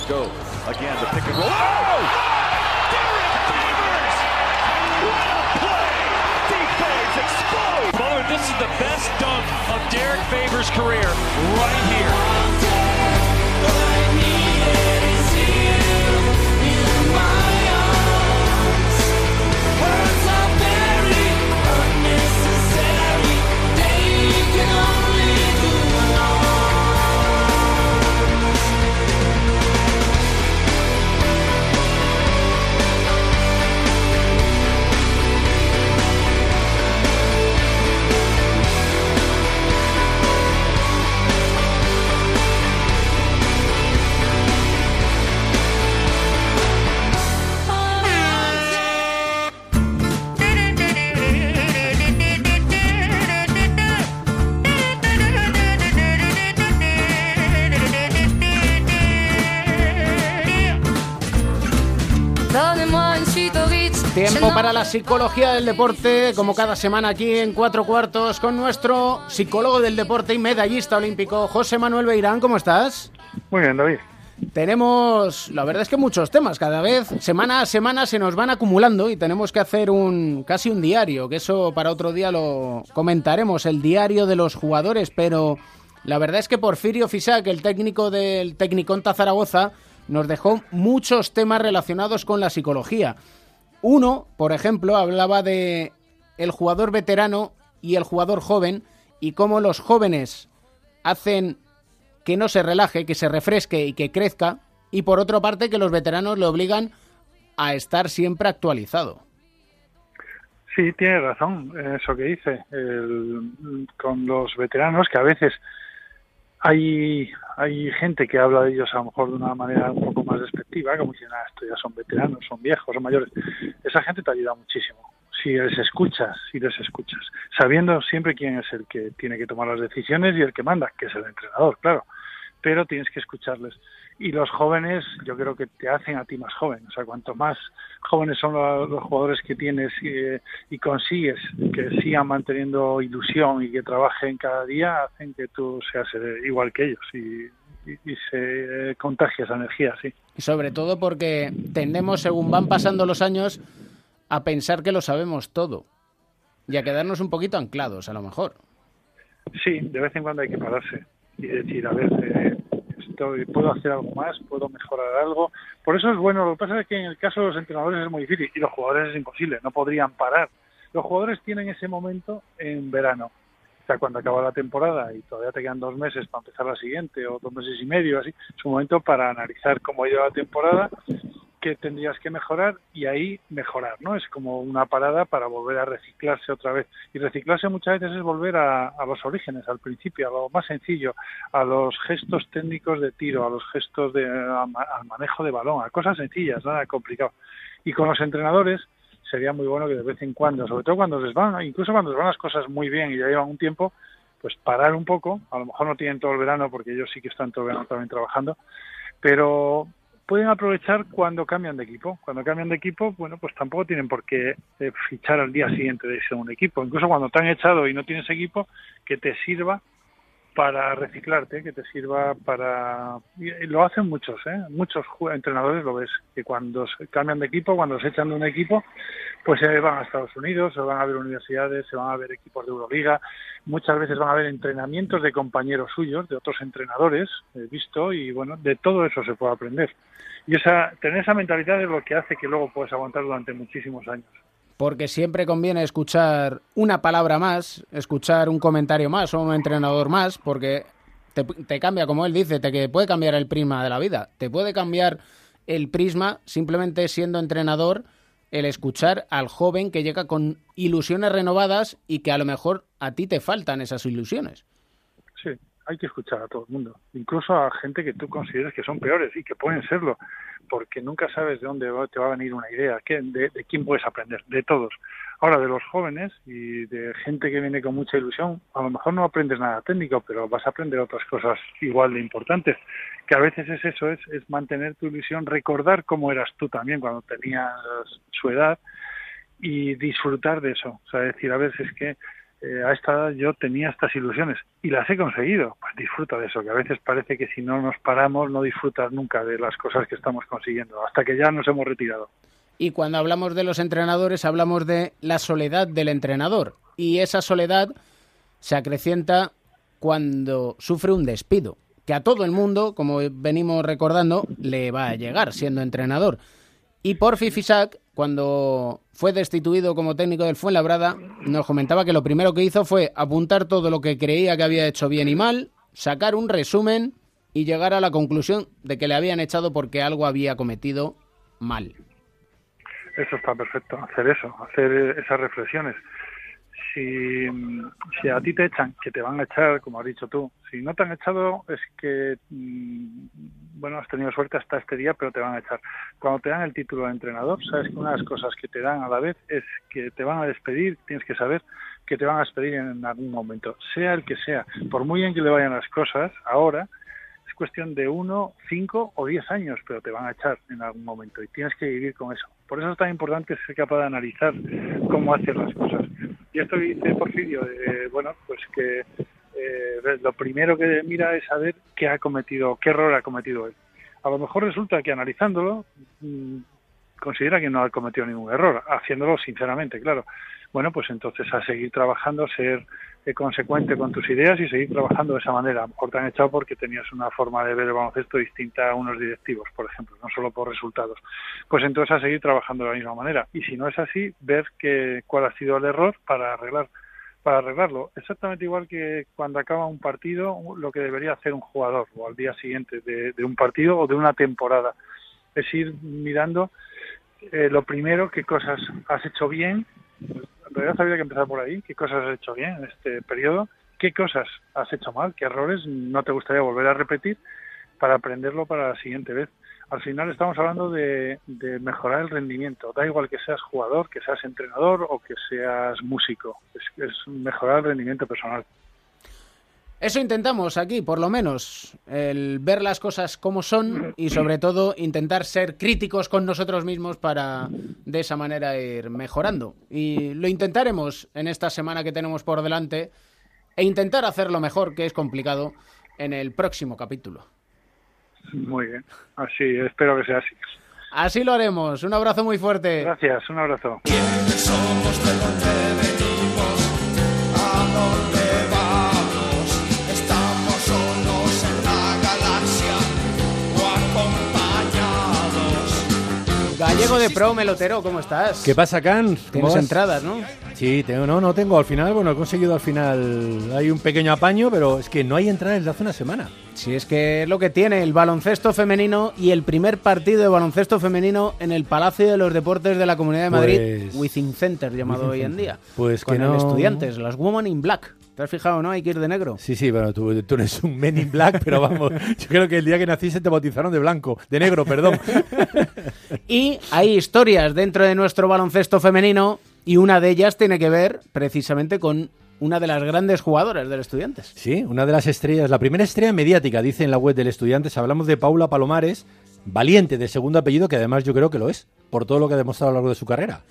Go. Again, the pick and roll. Oh! Career right here. La psicología del deporte, como cada semana aquí en Cuatro Cuartos, con nuestro psicólogo del deporte y medallista olímpico, José Manuel Beirán. ¿Cómo estás? Muy bien, David. Tenemos, la verdad es que muchos temas, cada vez, semana a semana se nos van acumulando y tenemos que hacer un casi un diario, que eso para otro día lo comentaremos, el diario de los jugadores, pero la verdad es que Porfirio Fisac, el técnico del Tecniconta Zaragoza, nos dejó muchos temas relacionados con la psicología. Uno, por ejemplo, hablaba de el jugador veterano y el jugador joven y cómo los jóvenes hacen que no se relaje, que se refresque y que crezca, y por otra parte que los veteranos le obligan a estar siempre actualizado. Sí, tiene razón eso que dice. El- con los veteranos, que a veces hay, hay gente que habla de ellos a lo mejor de una manera un poco más despectiva, como dicen, ah, esto ya son veteranos, son viejos, son mayores. Esa gente te ayuda muchísimo. si les escuchas, si les escuchas, sabiendo siempre quién es el que tiene que tomar las decisiones y el que manda, que es el entrenador, claro, pero tienes que escucharles. Y los jóvenes, yo creo que te hacen a ti más joven. O sea, cuanto más jóvenes son los, jugadores que tienes y, y, consigues que sigan manteniendo ilusión y que trabajen cada día, hacen que tú seas eh, igual que ellos y, y, y se contagia esa energía, sí. Y sobre todo porque tendemos, según van pasando los años, a pensar que lo sabemos todo y a quedarnos un poquito anclados, a lo mejor. Sí, de vez en cuando hay que pararse y decir, a ver, eh, puedo hacer algo más, puedo mejorar algo. Por eso es bueno, lo que pasa es que en el caso de los entrenadores es muy difícil y los jugadores es imposible, no podrían parar. Los jugadores tienen ese momento en verano, o sea, cuando acaba la temporada y todavía te quedan dos meses para empezar la siguiente o dos meses y medio, así, es un momento para analizar cómo ha ido la temporada qué tendrías que mejorar y ahí mejorar, ¿no? Es como una parada para volver a reciclarse otra vez. Y reciclarse muchas veces es volver a, a, los orígenes, al principio, a lo más sencillo, a los gestos técnicos de tiro, a los gestos de, a, al manejo de balón, a cosas sencillas, nada complicado. Y con los entrenadores sería muy bueno que de vez en cuando, sobre todo cuando les van, incluso cuando les van las cosas muy bien y ya llevan un tiempo, pues parar un poco, a lo mejor no tienen todo el verano porque ellos sí que están todo el verano también trabajando, pero pueden aprovechar cuando cambian de equipo. Cuando cambian de equipo, bueno, pues tampoco tienen por qué eh, fichar al día siguiente de ese un equipo. Incluso cuando te han echado y no tienes equipo, que te sirva para reciclarte, que te sirva para... Y lo hacen muchos, ¿eh? Muchos entrenadores lo ves, que cuando cambian de equipo, cuando se echan de un equipo, pues se van a Estados Unidos, se van a ver universidades, se van a ver equipos de Euroliga, muchas veces van a ver entrenamientos de compañeros suyos, de otros entrenadores, he visto, y bueno, de todo eso se puede aprender. Y esa, tener esa mentalidad es lo que hace que luego puedas aguantar durante muchísimos años porque siempre conviene escuchar una palabra más, escuchar un comentario más o un entrenador más, porque te, te, cambia, como él dice, te puede cambiar el prisma de la vida, te puede cambiar el prisma simplemente siendo entrenador, el escuchar al joven que llega con ilusiones renovadas y que a lo mejor a ti te faltan esas ilusiones. Sí, hay que escuchar a todo el mundo, incluso a gente que tú consideres que son peores y que pueden serlo porque nunca sabes de dónde va, te va a venir una idea, ¿qué, de, quién puedes aprender, de todos. Ahora, de los jóvenes y de gente que viene con mucha ilusión, a lo mejor no aprendes nada técnico, pero vas a aprender otras cosas igual de importantes, que a veces es eso, es, es mantener tu ilusión, recordar cómo eras tú también cuando tenías su edad y disfrutar de eso. O sea, decir, a si es que eh, a esta edad yo tenía estas ilusiones y las he conseguido, pues disfruta de eso, que a veces parece que si no nos paramos no disfrutas nunca de las cosas que estamos consiguiendo, hasta que ya nos hemos retirado. Y cuando hablamos de los entrenadores hablamos de la soledad del entrenador y esa soledad se acrecienta cuando sufre un despido, que a todo el mundo, como venimos recordando, le va a llegar siendo entrenador. Y Porfi Fisac, cuando fue destituido como técnico del Fuenlabrada, nos comentaba que lo primero que hizo fue apuntar todo lo que creía que había hecho bien y mal, sacar un resumen y llegar a la conclusión de que le habían echado porque algo había cometido mal. Eso está perfecto, hacer eso, hacer esas reflexiones. Si, a ti te echan, que te van a echar, como has dicho tú, si no te han echado es que, bueno, has tenido suerte hasta este día, pero te van a echar. Cuando te dan el título de entrenador, sabes que una de las cosas que te dan a la vez es que te van a despedir, tienes que saber que te van a despedir en algún momento, sea el que sea. Por muy bien que le vayan las cosas, ahora cuestión de uno, cinco o diez años, pero te van a echar en algún momento y tienes que vivir con eso. Por eso es tan importante ser capaz de analizar cómo hacer las cosas. Y esto dice Porfirio, de, bueno, pues que eh, lo primero que mira es saber qué ha cometido, qué error ha cometido él. A lo mejor resulta que analizándolo mmm, considera que no ha cometido ningún error, haciéndolo sinceramente, claro. Bueno, pues entonces a seguir trabajando, ser eh, consecuente con tus ideas y seguir trabajando de esa manera. Mejor te han echado porque tenías una forma de ver el baloncesto distinta a unos directivos, por ejemplo, no solo por resultados. Pues entonces a seguir trabajando de la misma manera. Y si no es así, ver que, cuál ha sido el error para arreglar para arreglarlo. Exactamente igual que cuando acaba un partido, lo que debería hacer un jugador o al día siguiente de, de un partido o de una temporada. Es ir mirando eh, lo primero, qué cosas has hecho bien. En realidad habría que empezar por ahí. ¿Qué cosas has hecho bien en este periodo? ¿Qué cosas has hecho mal? ¿Qué errores no te gustaría volver a repetir para aprenderlo para la siguiente vez? al final estamos hablando de, de, mejorar el rendimiento. Da igual que seas jugador, que seas entrenador o que seas músico. Es, es mejorar el rendimiento personal. Eso intentamos aquí, por lo menos, el ver las cosas como son y sobre todo intentar ser críticos con nosotros mismos para de esa manera ir mejorando. Y lo intentaremos en esta semana que tenemos por delante e intentar hacerlo mejor, que es complicado, en el próximo capítulo. Muy bien, así, espero que sea así. Así lo haremos. Un abrazo muy fuerte. Gracias, un abrazo. De Pro, Melotero, ¿cómo estás? ¿Qué pasa, Can? Tienes entradas, ¿no? Sí, tengo, no, no tengo al final, bueno, he conseguido al final, hay un pequeño apaño, pero es que no hay entradas desde hace una semana. Sí, es que es lo que tiene el baloncesto femenino y el primer partido de baloncesto femenino en el Palacio de los Deportes de la Comunidad de Madrid, Pues- Within Center llamado hoy en día. Pues con que no- estudiantes, las Women in Black. ¿Te has fijado, no? Hay que ir de negro. Sí, sí, bueno, tú, tú eres un Men in Black, pero vamos, yo creo que el día que naciste te bautizaron de blanco, de negro, perdón. Y hay historias dentro de nuestro baloncesto femenino y una de ellas tiene que ver precisamente con una de las grandes jugadoras del Estudiantes. Sí, una de las estrellas, la primera estrella mediática, dice en la web del Estudiantes, hablamos de Paula Palomares, valiente de segundo apellido, que además yo creo que lo es, por todo lo que ha demostrado a lo largo de su carrera.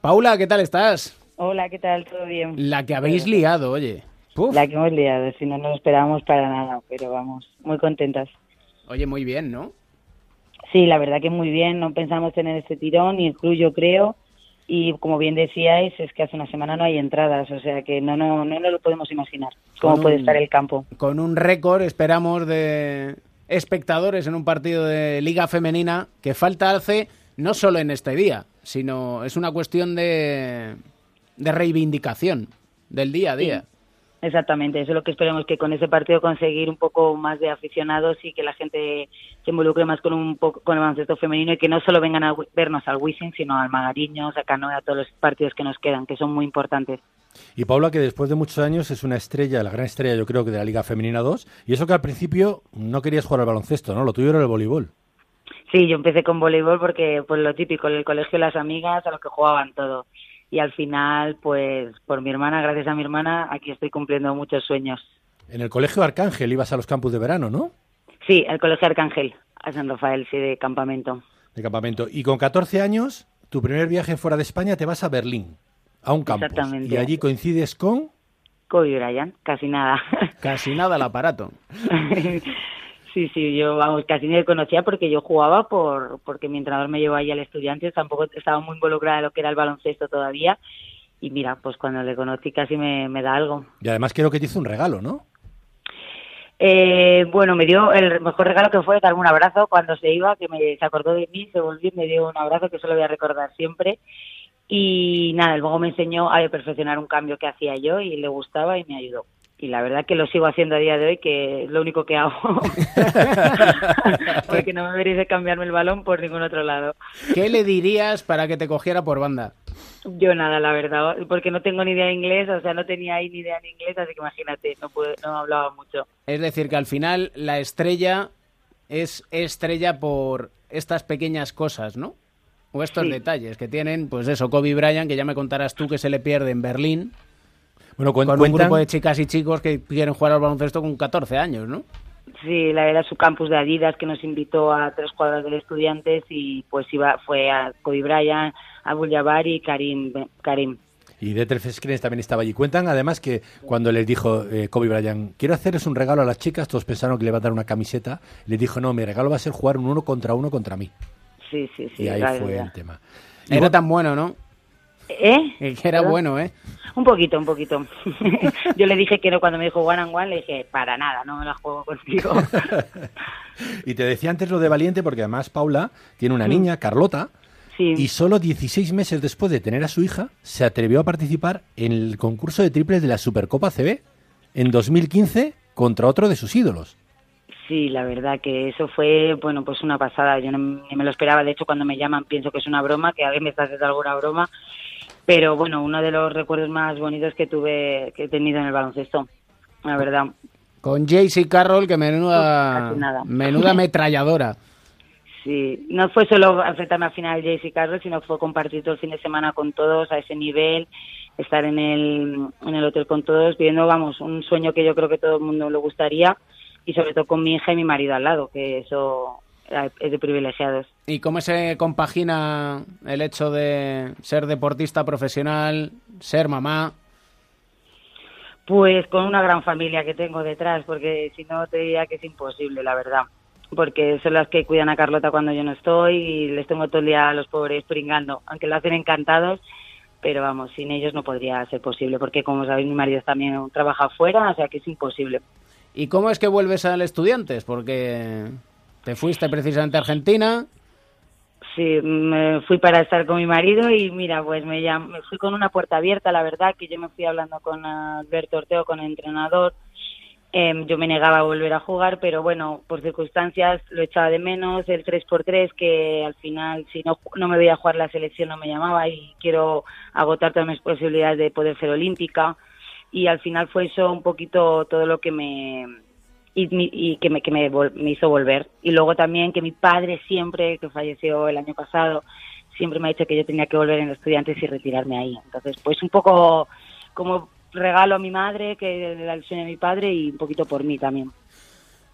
Paula, ¿qué tal estás? Hola, ¿qué tal? ¿Todo bien? La que habéis liado, oye. La que hemos liado, si no nos esperábamos para nada, pero vamos, muy contentas. Oye, muy bien, ¿no? Sí, la verdad que muy bien, no pensamos tener este tirón, y el club yo creo, y como bien decíais, es que hace una semana no hay entradas, o sea que no no no, lo podemos imaginar cómo Con puede un- estar el campo. Con un récord, esperamos, de espectadores en un partido de Liga Femenina que falta hace no solo en este día, sino es una cuestión de, de reivindicación del día a día. Exactamente, eso es lo que esperemos que con ese partido conseguir un poco más de aficionados y que la gente se involucre más con un poco con el baloncesto femenino y que no solo vengan a vernos al Wizzing, sino al Magariños, a Canoe, a todos los partidos que nos quedan, que son muy importantes. Y Paula, que después de muchos años es una estrella, la gran estrella yo creo que de la Liga Femenina 2, y eso que al principio no querías jugar al baloncesto, ¿no? Lo tuyo era el voleibol. Sí, yo empecé con voleibol porque pues lo típico, en el colegio las amigas a lo que jugaban todo. Y al final, pues por mi hermana, gracias a mi hermana, aquí estoy cumpliendo muchos sueños. En el colegio Arcángel ibas a los campus de verano, ¿no? Sí, el colegio Arcángel, a San Rafael, sí, de campamento. De campamento. Y con 14 años, tu primer viaje fuera de España te vas a Berlín, a un campus. Exactamente. Y allí coincides con... Kobe Bryant, casi nada. Casi nada el aparato. Sí, sí, yo vamos, casi ni le conocía porque yo jugaba por porque mi entrenador me llevó ahí al estudiante, tampoco estaba muy involucrada en lo que era el baloncesto todavía. Y mira, pues cuando le conocí casi me, me da algo. Y además creo que te hizo un regalo, ¿no? Eh, bueno, me dio el mejor regalo que fue darme un abrazo cuando se iba, que me, se acordó de mí, se volvió y me dio un abrazo que eso lo voy a recordar siempre. Y nada, luego me enseñó a perfeccionar un cambio que hacía yo y le gustaba y me ayudó. Y la verdad que lo sigo haciendo a día de hoy, que es lo único que hago. Porque no me veréis de cambiarme el balón por ningún otro lado. ¿Qué le dirías para que te cogiera por banda? Yo nada, la verdad, porque no tengo ni idea de inglés, o sea, no tenía ahí ni idea en inglés, así que imagínate, no, pude, no hablaba mucho. Es decir, que al final la estrella es estrella por estas pequeñas cosas, ¿no? O estos Sí. detalles que tienen, pues eso, Kobe Bryant, que ya me contarás tú que se le pierde en Berlín, Bueno, con un grupo de chicas y chicos que quieren jugar al baloncesto con 14 años, ¿no? Sí, la era su campus de Adidas que nos invitó a tres cuadras de estudiantes y pues iba fue a Kobe Bryant, Abul Jabbar y Karim. Karim. Y Detlef Schrempf también estaba allí. Cuentan además que cuando les dijo eh, Kobe Bryant, quiero hacerles un regalo a las chicas, todos pensaron que le iba a dar una camiseta. Le dijo, no, mi regalo va a ser jugar un uno contra uno contra mí. Sí, sí, sí. y ahí fue el tema. Era tan bueno, ¿no? ¿Eh? Que era ¿Perdón? bueno, ¿eh? Un poquito, un poquito. Yo le dije que no, cuando me dijo one and one, le dije, para nada, no me la juego contigo. Y te decía antes lo de valiente porque además Paula tiene una Mm. niña, Carlota, Sí. y solo 16 meses después de tener a su hija, se atrevió a participar en el concurso de triples de la Supercopa CB en 2015 contra otro de sus ídolos. Sí, la verdad que eso fue, bueno, pues una pasada. Yo no ni me lo esperaba. De hecho, cuando me llaman pienso que es una broma, que alguien me está haciendo alguna broma. Pero bueno, uno de los recuerdos más bonitos que tuve, que he tenido en el baloncesto. La verdad. Con Jaycee Carroll, que menuda, menuda ametralladora. Sí, no fue solo enfrentarme al final y Carlos, sino fue compartir todo el fin de semana con todos a ese nivel, estar en el, en el hotel con todos, viendo, vamos, un sueño que yo creo que todo el mundo le gustaría y sobre todo con mi hija y mi marido al lado, que eso de privilegiados. ¿Y cómo se compagina el hecho de ser deportista profesional, ser mamá? Pues con una gran familia que tengo detrás, porque si no te diría que es imposible, la verdad. Porque son las que cuidan a Carlota cuando yo no estoy y les tengo todo el día a los pobres pringando, aunque lo hacen encantados, pero vamos, sin ellos no podría ser posible, porque como sabéis mi marido también trabaja afuera, o sea que es imposible. ¿Y cómo es que vuelves al Estudiantes? Porque te fuiste precisamente a Argentina. Sí, me fui para estar con mi marido y mira, pues me, llam- me fui con una puerta abierta, la verdad, que yo me fui hablando con Alberto Ortego, con el entrenador. Em, yo me negaba a volver a jugar, pero bueno, por circunstancias lo echaba de menos. El 3x3, que al final, si no, no me veía jugar la selección, no me llamaba y quiero agotar todas mis posibilidades de poder ser olímpica. Y al final fue eso un poquito todo lo que me, y, mi- y que, me, que me, me hizo volver. Y luego también que mi padre siempre, que falleció el año pasado, siempre me ha dicho que yo tenía que volver en estudiantes y retirarme ahí. Entonces, pues un poco como regalo a mi madre, que el sueño de mi padre, y un poquito por mí también.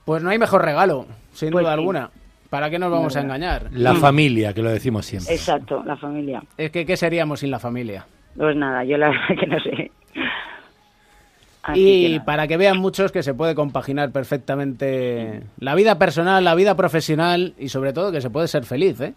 Pues no hay mejor regalo, sin Pues duda sí. alguna. ¿Para qué nos vamos a engañar? La familia, que lo decimos siempre. Exacto, la familia. Es que, ¿qué seríamos sin la familia? Pues nada, yo la verdad que no sé. Así y para que vean muchos que se puede compaginar perfectamente la vida personal, la vida profesional y sobre todo que se puede ser feliz, ¿eh?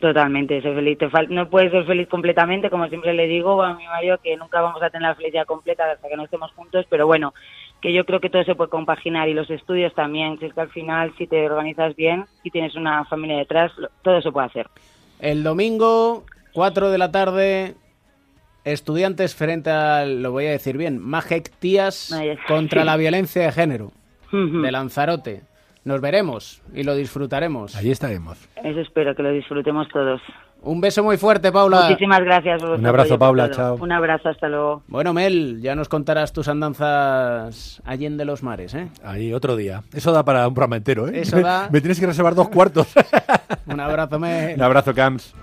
Totalmente, ser feliz. No puedes ser feliz completamente, como siempre le digo a mi marido, que nunca vamos a tener la felicidad completa hasta que no estemos juntos, pero bueno, que yo creo que todo se puede compaginar y los estudios también, si es que al final si te organizas bien y tienes una familia detrás, todo se puede hacer. El domingo, 4 de la tarde, estudiantes frente al, lo voy a decir bien, Majek Tías contra Sí. la violencia de género de Lanzarote. Nos veremos y lo disfrutaremos. Allí estaremos. Eso espero, que lo disfrutemos todos. Un beso muy fuerte, Paula. Muchísimas gracias Un abrazo, Paula, chao. Un abrazo, hasta luego. Bueno, Mel, ya nos contarás tus andanzas allende los mares, ¿eh? Ahí, otro día. Eso da para un programa entero, ¿eh? Eso da. Me tienes que reservar dos cuartos. Un abrazo, Mel. Un abrazo, Camps.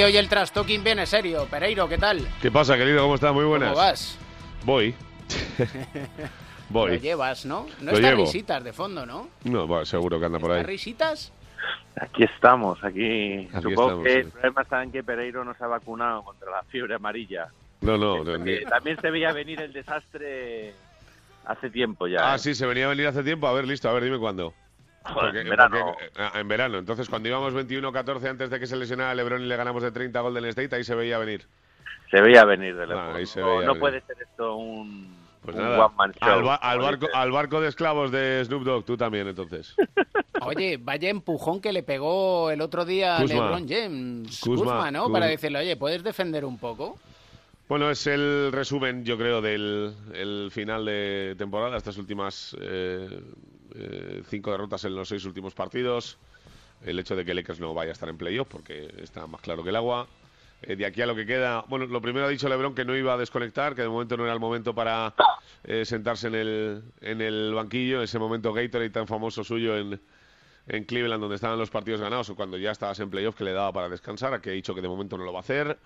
Que hoy el trastoking viene serio. Pereiro, ¿qué tal? ¿Qué pasa, querido? ¿Cómo estás? Muy buenas. ¿Cómo vas? Voy. Voy. Lo llevas, ¿no? No Lo está llevo. risitas de fondo, ¿no? No, bueno, seguro que anda por ¿Está ahí. risitas? Aquí estamos, aquí. Aquí Supongo estamos, que sí. el problema está en que Pereiro no se ha vacunado contra la fiebre amarilla. No, no. no, ni- Eh, también se veía venir el desastre hace tiempo ya. Ah, ¿eh? sí, se venía a venir hace tiempo. A ver, listo, a ver, dime cuándo. Joder, en verano. porque, eh, en verano. Entonces, cuando íbamos 21-14 antes de que se lesionara LeBron y le ganamos de 30 a Golden State, ahí se veía venir. Se veía venir de Ah, ahí se no, veía no venir. puede ser esto un, Pues un nada, one man show. al, ba- al como barco, dice. al barco de esclavos de Snoop Dogg, tú también, entonces. Oye, vaya empujón que le pegó el otro día a Kuzma. LeBron James. Kuzma, Kuzma, ¿no? Para decirle, oye, ¿puedes defender un poco? Bueno, es el resumen, yo creo, del el final de temporada, estas últimas eh, eh, cinco derrotas en los seis últimos partidos. El hecho de que Lakers no vaya a estar en playoff, porque está más claro que el agua. Eh, de aquí a lo que queda, bueno, lo primero ha dicho LeBron que no iba a desconectar, que de momento no era el momento para eh, sentarse en el, en el banquillo, ese momento Gatorade tan famoso suyo en, en Cleveland, donde estaban los partidos ganados, o cuando ya estabas en playoff, que le daba para descansar, que ha dicho que de momento no lo va a hacer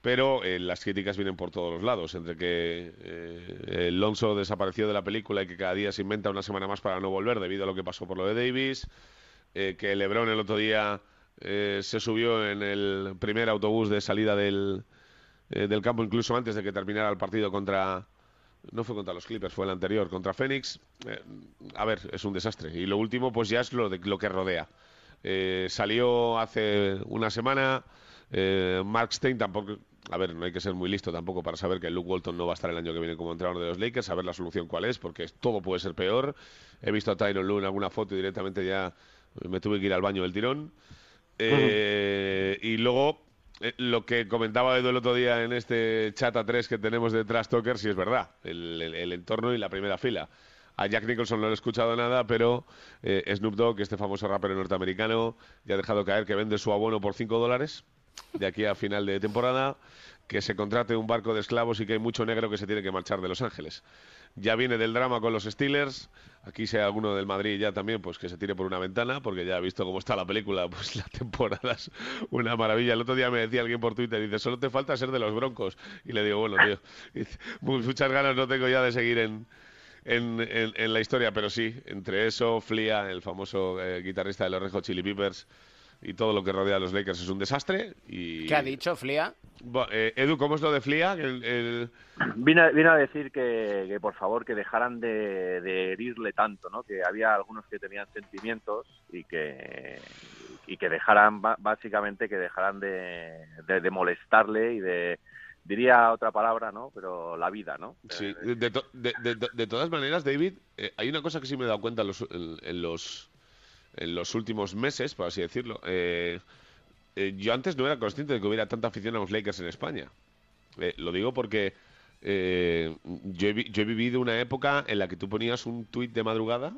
pero eh, las críticas vienen por todos los lados, entre que eh, el Lonzo desapareció de la película y que cada día se inventa una semana más para no volver debido a lo que pasó por lo de Davis, eh, que LeBron el otro día eh, se subió en el primer autobús de salida del, eh, del campo, incluso antes de que terminara el partido contra. No fue contra los Clippers, fue el anterior, contra Phoenix. Eh, a ver, es un desastre. Y lo último, pues ya es lo, de, lo que rodea. Salió hace una semana. eh, Mark Stein tampoco. A ver, no hay que ser muy listo tampoco para saber que Luke Walton no va a estar el año que viene como entrenador de los Lakers, saber la solución cuál es, porque todo puede ser peor. He visto a Tyron Lue en alguna foto y directamente ya me tuve que ir al baño del tirón. Eh, y luego, eh, lo que comentaba Edu el otro día en este chat a tres que tenemos de Trash Talker, sí es verdad, el entorno y la primera fila. A Jack Nicholson no le he escuchado nada, pero eh, Snoop Dogg, este famoso rapero norteamericano, ya ha dejado caer que vende su abono por 5 dólares de aquí a final de temporada, que se contrate un barco de esclavos y que hay mucho negro que se tiene que marchar de Los Ángeles. Ya viene del drama con los Steelers, aquí sea alguno del Madrid ya también, pues que se tire por una ventana, porque ya ha visto cómo está la película, pues la temporada es una maravilla. El otro día me decía alguien por Twitter, dice, solo te falta ser de los Broncos. Y le digo, bueno, tío, muchas ganas no tengo ya de seguir en, en, en- la historia, pero sí, entre eso, Flia, el famoso eh, guitarrista de los Red Hot Chili Peppers, y todo lo que rodea a los Lakers es un desastre. Y... ¿Qué ha dicho Flia? Eh, Edu, ¿cómo es lo de Flia? El- el- Vino, a- vino a decir que, que, por favor que dejaran de, de herirle tanto, ¿no? Que había algunos que tenían sentimientos y que y que dejaran básicamente que dejaran de, de, de molestarle y de diría otra palabra, ¿no? Pero la vida, ¿no? Sí, de, to- de- de- de- de todas maneras, David, eh, hay una cosa que sí me he dado cuenta en los, en, en los, en los últimos meses, por así decirlo. Eh, eh, yo antes no era consciente de que hubiera tanta afición a los Lakers en España. Eh, lo digo porque eh, yo, he, yo he vivido una época en la que tú ponías un tuit de madrugada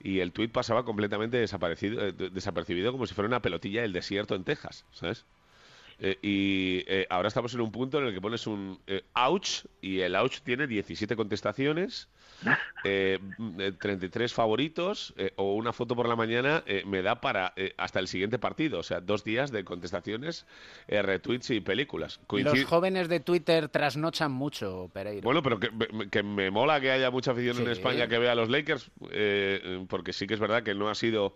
y el tuit pasaba completamente desaparecido, de- desapercibido como si fuera una pelotilla del desierto en Texas, ¿sabes? Eh, y eh, ahora estamos en un punto en el que pones un eh, ouch y el ouch tiene 17 contestaciones, eh, mm, eh, 33 favoritos eh, o una foto por la mañana eh, me da para eh, hasta el siguiente partido, o sea, dos días de contestaciones, eh, retweets y películas. Los jóvenes de Twitter trasnochan mucho, Pereira. bueno, pero que, me- que me mola que haya mucha afición en. España que vea a los Lakers, eh, porque sí que es verdad que no ha sido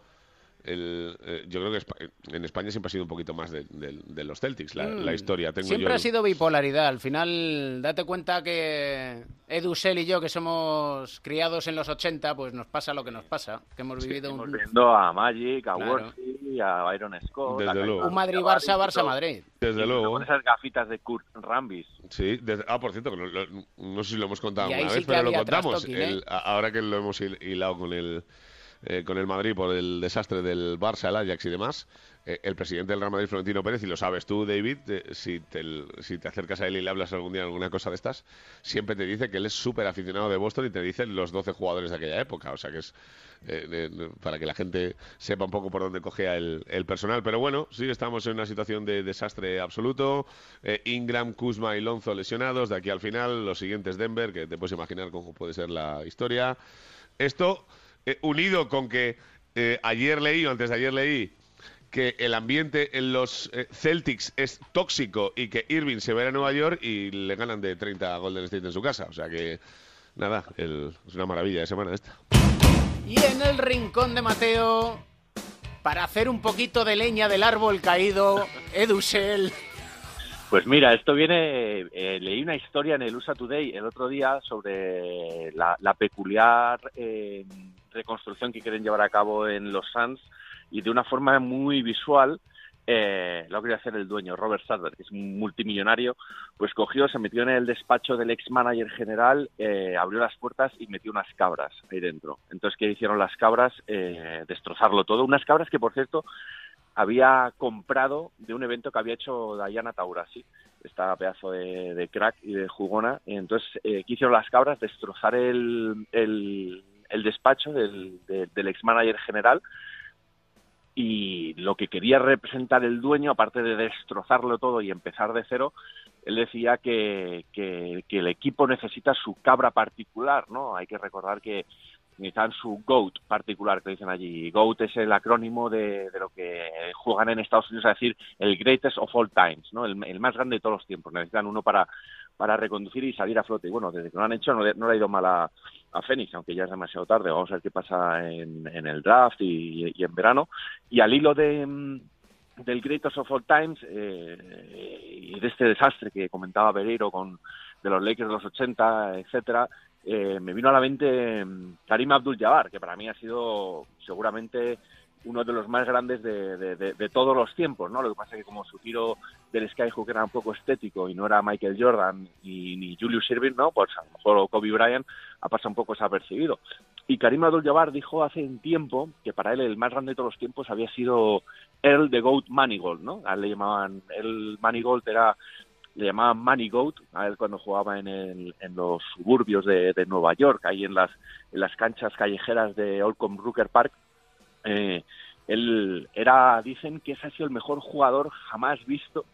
el, eh, yo creo que en España siempre ha sido un poquito más de, de- de los Celtics, la, Mm. la historia. Tengo Siempre yo ha sido bipolaridad. Al final, date cuenta que Edu, Sel y yo, que somos criados en los 80, pues nos pasa lo que nos pasa. Que hemos vivido un, viendo a Magic, a Claro. Worthy, a Byron Scott, Desde luego. un Madrid-Barça. Barça-Madrid. Desde Y luego. Con esas gafitas de Kurt Rambis. Sí, desde- ah, por cierto, no, lo- no sé si lo hemos contado alguna sí vez, pero lo contamos. ¿eh? El- ahora que lo hemos hil- hilado con el, eh, con el Madrid por el desastre del Barça, el Ajax y demás, eh, el presidente del Real Madrid, Florentino Pérez, y lo sabes tú, David, eh, si, te, si te acercas a él y le hablas algún día alguna cosa de estas, siempre te dice que él es súper aficionado de Boston y te dice los 12 jugadores de aquella época. O sea que es para que la gente sepa un poco por dónde cogea el, el personal. Pero bueno, sí, estamos en una situación de desastre absoluto. Ingram, Kuzma y Lonzo lesionados. De aquí al final, los siguientes Denver, que te puedes imaginar cómo puede ser la historia. Esto, eh, unido con que eh, ayer leí, o antes de ayer leí, que el ambiente en los eh, Celtics es tóxico y que Irving se va a ir a Nueva York y le ganan de 30 a Golden State en su casa. O sea que, nada, el- es una maravilla de semana esta. Y en el rincón de Mateo, para hacer un poquito de leña del árbol caído, Edusel. Pues mira, esto viene, eh, leí una historia en el USA Today el otro día sobre la, la peculiar eh, reconstrucción que quieren llevar a cabo en los Suns y de una forma muy visual. Eh, lo quería hacer el dueño, Robert Sadler, que es un multimillonario, pues cogió, se metió en el despacho del ex manager general, eh, abrió las puertas y metió unas cabras ahí dentro. Entonces, ¿qué hicieron las cabras? Eh, destrozarlo todo. Unas cabras que, por cierto, había comprado de un evento que había hecho Diana Taurasi, esta pedazo de, de crack y de jugona. Y entonces, eh, ¿qué hicieron las cabras? Destrozar el, el, el despacho del, de- del ex manager general y lo que quería representar el dueño, aparte de destrozarlo todo y empezar de cero, él decía que, que, el equipo necesita su cabra particular, ¿no? Hay que recordar que necesitan su GOAT particular, que dicen allí. GOAT es el acrónimo de, lo que juegan en Estados Unidos, es decir, el greatest of all times, ¿no? El más grande de todos los tiempos. Necesitan uno para, para reconducir y salir a flote. Y bueno, desde que lo han hecho no le, no le ha ido mal a, a Phoenix, aunque ya es demasiado tarde. Vamos a ver qué pasa en, en el draft y, y en verano. Y al hilo de, mm, del Greatest of All Times eh, y de este desastre que comentaba Pereiro con de los Lakers de los 80, etcétera, eh, me vino a la mente mm, Karim Abdul-Jabbar, que para mí ha sido seguramente uno de los más grandes de, de- de- de todos los tiempos, ¿no? Lo que pasa es que como su tiro del skyhook era un poco estético y no era Michael Jordan y, ni Julius Irving, ¿no? Pues a lo mejor Kobe Bryant ha pasado un poco desapercibido. Y Karim Abdul-Jabbar dijo hace un tiempo que para él el más grande de todos los tiempos había sido Earl the Goat Manigault, ¿no? A él le llamaban, el Manigault era le llamaban Goat a él cuando jugaba en, el- en los suburbios de Nueva York, ahí en las, en las canchas callejeras de Holcomb Rooker Park. Eh, él era, dicen que ese ha sido el mejor jugador jamás visto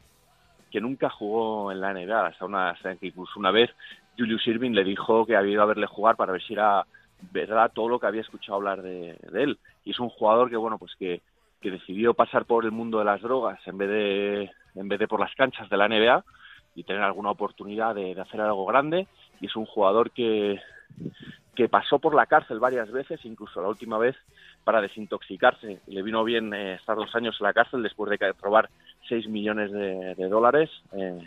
que nunca jugó en la NBA. Hasta una, hasta que incluso una vez Julius Irving le dijo que había ido a verle jugar para ver si era verdad todo lo que había escuchado hablar de, de él. Y es un jugador que, bueno, pues que, que decidió pasar por el mundo de las drogas en vez de, en vez de por las canchas de la NBA y tener alguna oportunidad de, de hacer algo grande. Y es un jugador que, que pasó por la cárcel varias veces, incluso la última vez para desintoxicarse. Le vino bien eh, estar dos años en la cárcel después de robar 6 millones de, de dólares. Eh,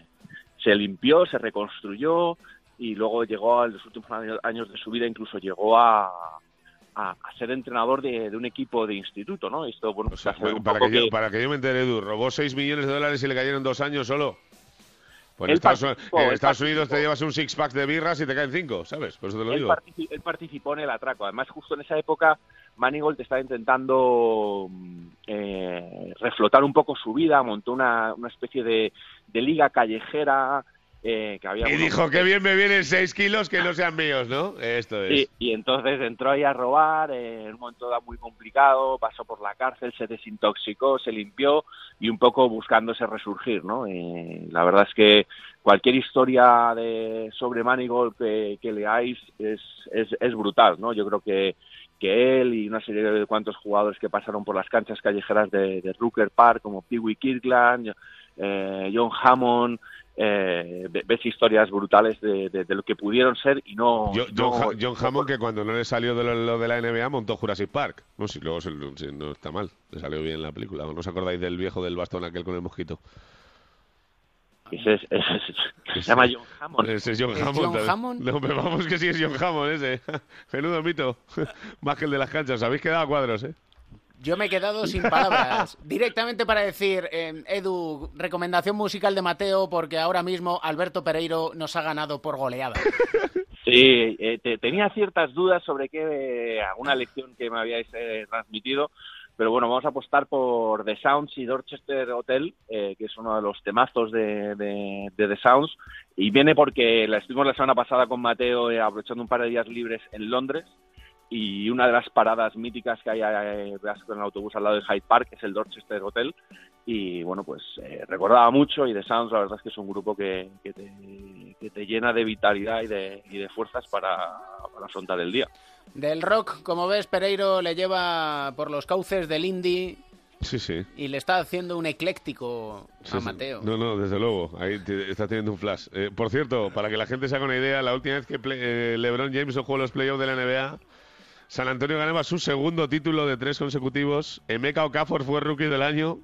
se limpió, se reconstruyó y luego llegó a los últimos años, de su vida, incluso llegó a, a, a ser entrenador de, de un equipo de instituto, ¿no? Esto, bueno, pues hace un Para que, yo, que- para que yo me entere, Edu, robó 6 millones de dólares y le cayeron dos años solo. Pues en Estados, participó, en Estados Unidos te participó. llevas un six-pack de birras y te caen cinco, ¿sabes? Por eso te lo él, digo. partici- él participó en el atraco. Además, justo en esa época, Manigold estaba intentando mm, eh, reflotar un poco su vida, montó una, una especie de, de liga callejera eh, que había... Y dijo, que bien me vienen 6 kilos que no sean míos, ¿no? Esto es. Y entonces entró ahí a robar, eh, en un momento muy complicado, pasó por la cárcel, se desintoxicó, se limpió y un poco buscándose resurgir, ¿no? Eh, la verdad es que cualquier historia de sobre Manigold que, que leáis es, es, es brutal, ¿no? Yo creo que, que él y una serie de cuantos jugadores que pasaron por las canchas callejeras de, de Rooker Park, como Pee Wee Kirkland, eh, John Hammond, eh, ve- ves historias brutales de, de- de lo que pudieron ser y no... Yo- John, Hammond, que cuando no le salió de lo, lo de la NBA, montó Jurassic Park. No, si luego se- no está mal, le salió bien la película. ¿No os acordáis del viejo del bastón aquel con el mosquito? Ese es, ese es- se llama John Hammond. Ese es John ¿Es Hammond. John también. Hammond? No, pero vamos que sí es John Hammond ese. Menudo mito. Más que el de las canchas. Os habéis quedado a cuadros, ¿eh? Yo me he quedado sin palabras. Directamente para decir, eh, Edu, recomendación musical de Mateo, porque ahora mismo Alberto Pereiro nos ha ganado por goleada. Sí, eh, te- tenía ciertas dudas sobre qué, eh, alguna lección que me habíais eh, transmitido, pero bueno, vamos a apostar por The Sounds y Dorchester Hotel, eh, que es uno de los temazos de, The Sounds, y viene porque la estuvimos la semana pasada con Mateo eh, aprovechando un par de días libres en Londres, y una de las paradas míticas que hay eh, con el autobús al lado de Hyde Park es el Dorchester Hotel, y bueno, pues eh, recordaba mucho, y The Sounds la verdad es que es un grupo que, te, que te llena de vitalidad y de, y de fuerzas para afrontar el día. Del rock, como ves, Pereiro le lleva por los cauces del indie Sí, sí. y le está haciendo un ecléctico Sí, a. Mateo. No, no, desde luego. Ahí te- está teniendo un flash. Eh, por cierto, para que la gente se haga una idea, la última vez que play- eh, LeBron James jugó los playoffs de la NBA, San Antonio ganaba su segundo título de tres consecutivos. Emeka Okafor fue rookie del año.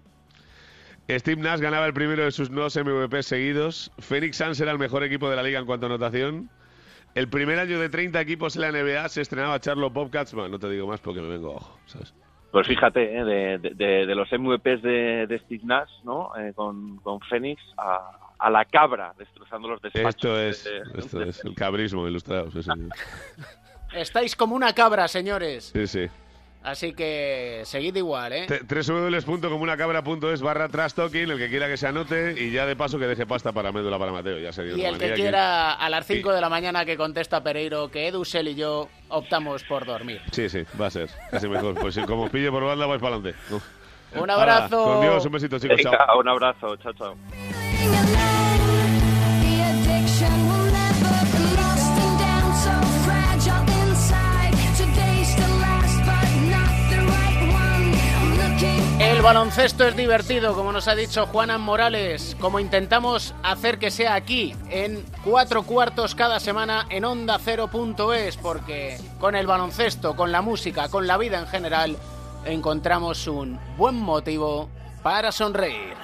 Steve Nash ganaba el primero de sus dos MVP seguidos. Phoenix Suns era el mejor equipo de la liga en cuanto a anotación. El primer año de 30 equipos en la NBA se estrenaba Charlotte Bobcats. Bueno, no te digo más porque me vengo abajo, ¿sabes? Pues fíjate, ¿eh? de, de- de- de los MVPs de, de Steve Nash, ¿no? Eh, con, con Phoenix a, a la cabra, destrozando los despachos. Esto es, de- de- esto es el cabrismo ilustrado. Sí, sí. Estáis como una cabra, señores. sí, sí. Así que seguid igual, ¿eh? Www.comunacabra.es barra trash talking, el que quiera que se anote y ya de paso que deje pasta para médula para Mateo. Ya sería Y el que quiera a las 5 de la mañana que contesta Pereiro que Edusel y yo optamos por dormir. Sí, sí, va a ser. Casi mejor. Pues si como os pille por banda, vais para adelante. Un abrazo. Con Dios, un besito, chicos. Venga, Chao. un abrazo, chao, chao. El baloncesto es divertido, como nos ha dicho Juanan Morales, como intentamos hacer que sea aquí, en cuatro cuartos cada semana en onda Cero.es, porque con el baloncesto, con la música, con la vida en general, encontramos un buen motivo para sonreír.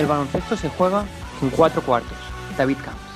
El baloncesto se juega en cuatro cuartos. David Camps.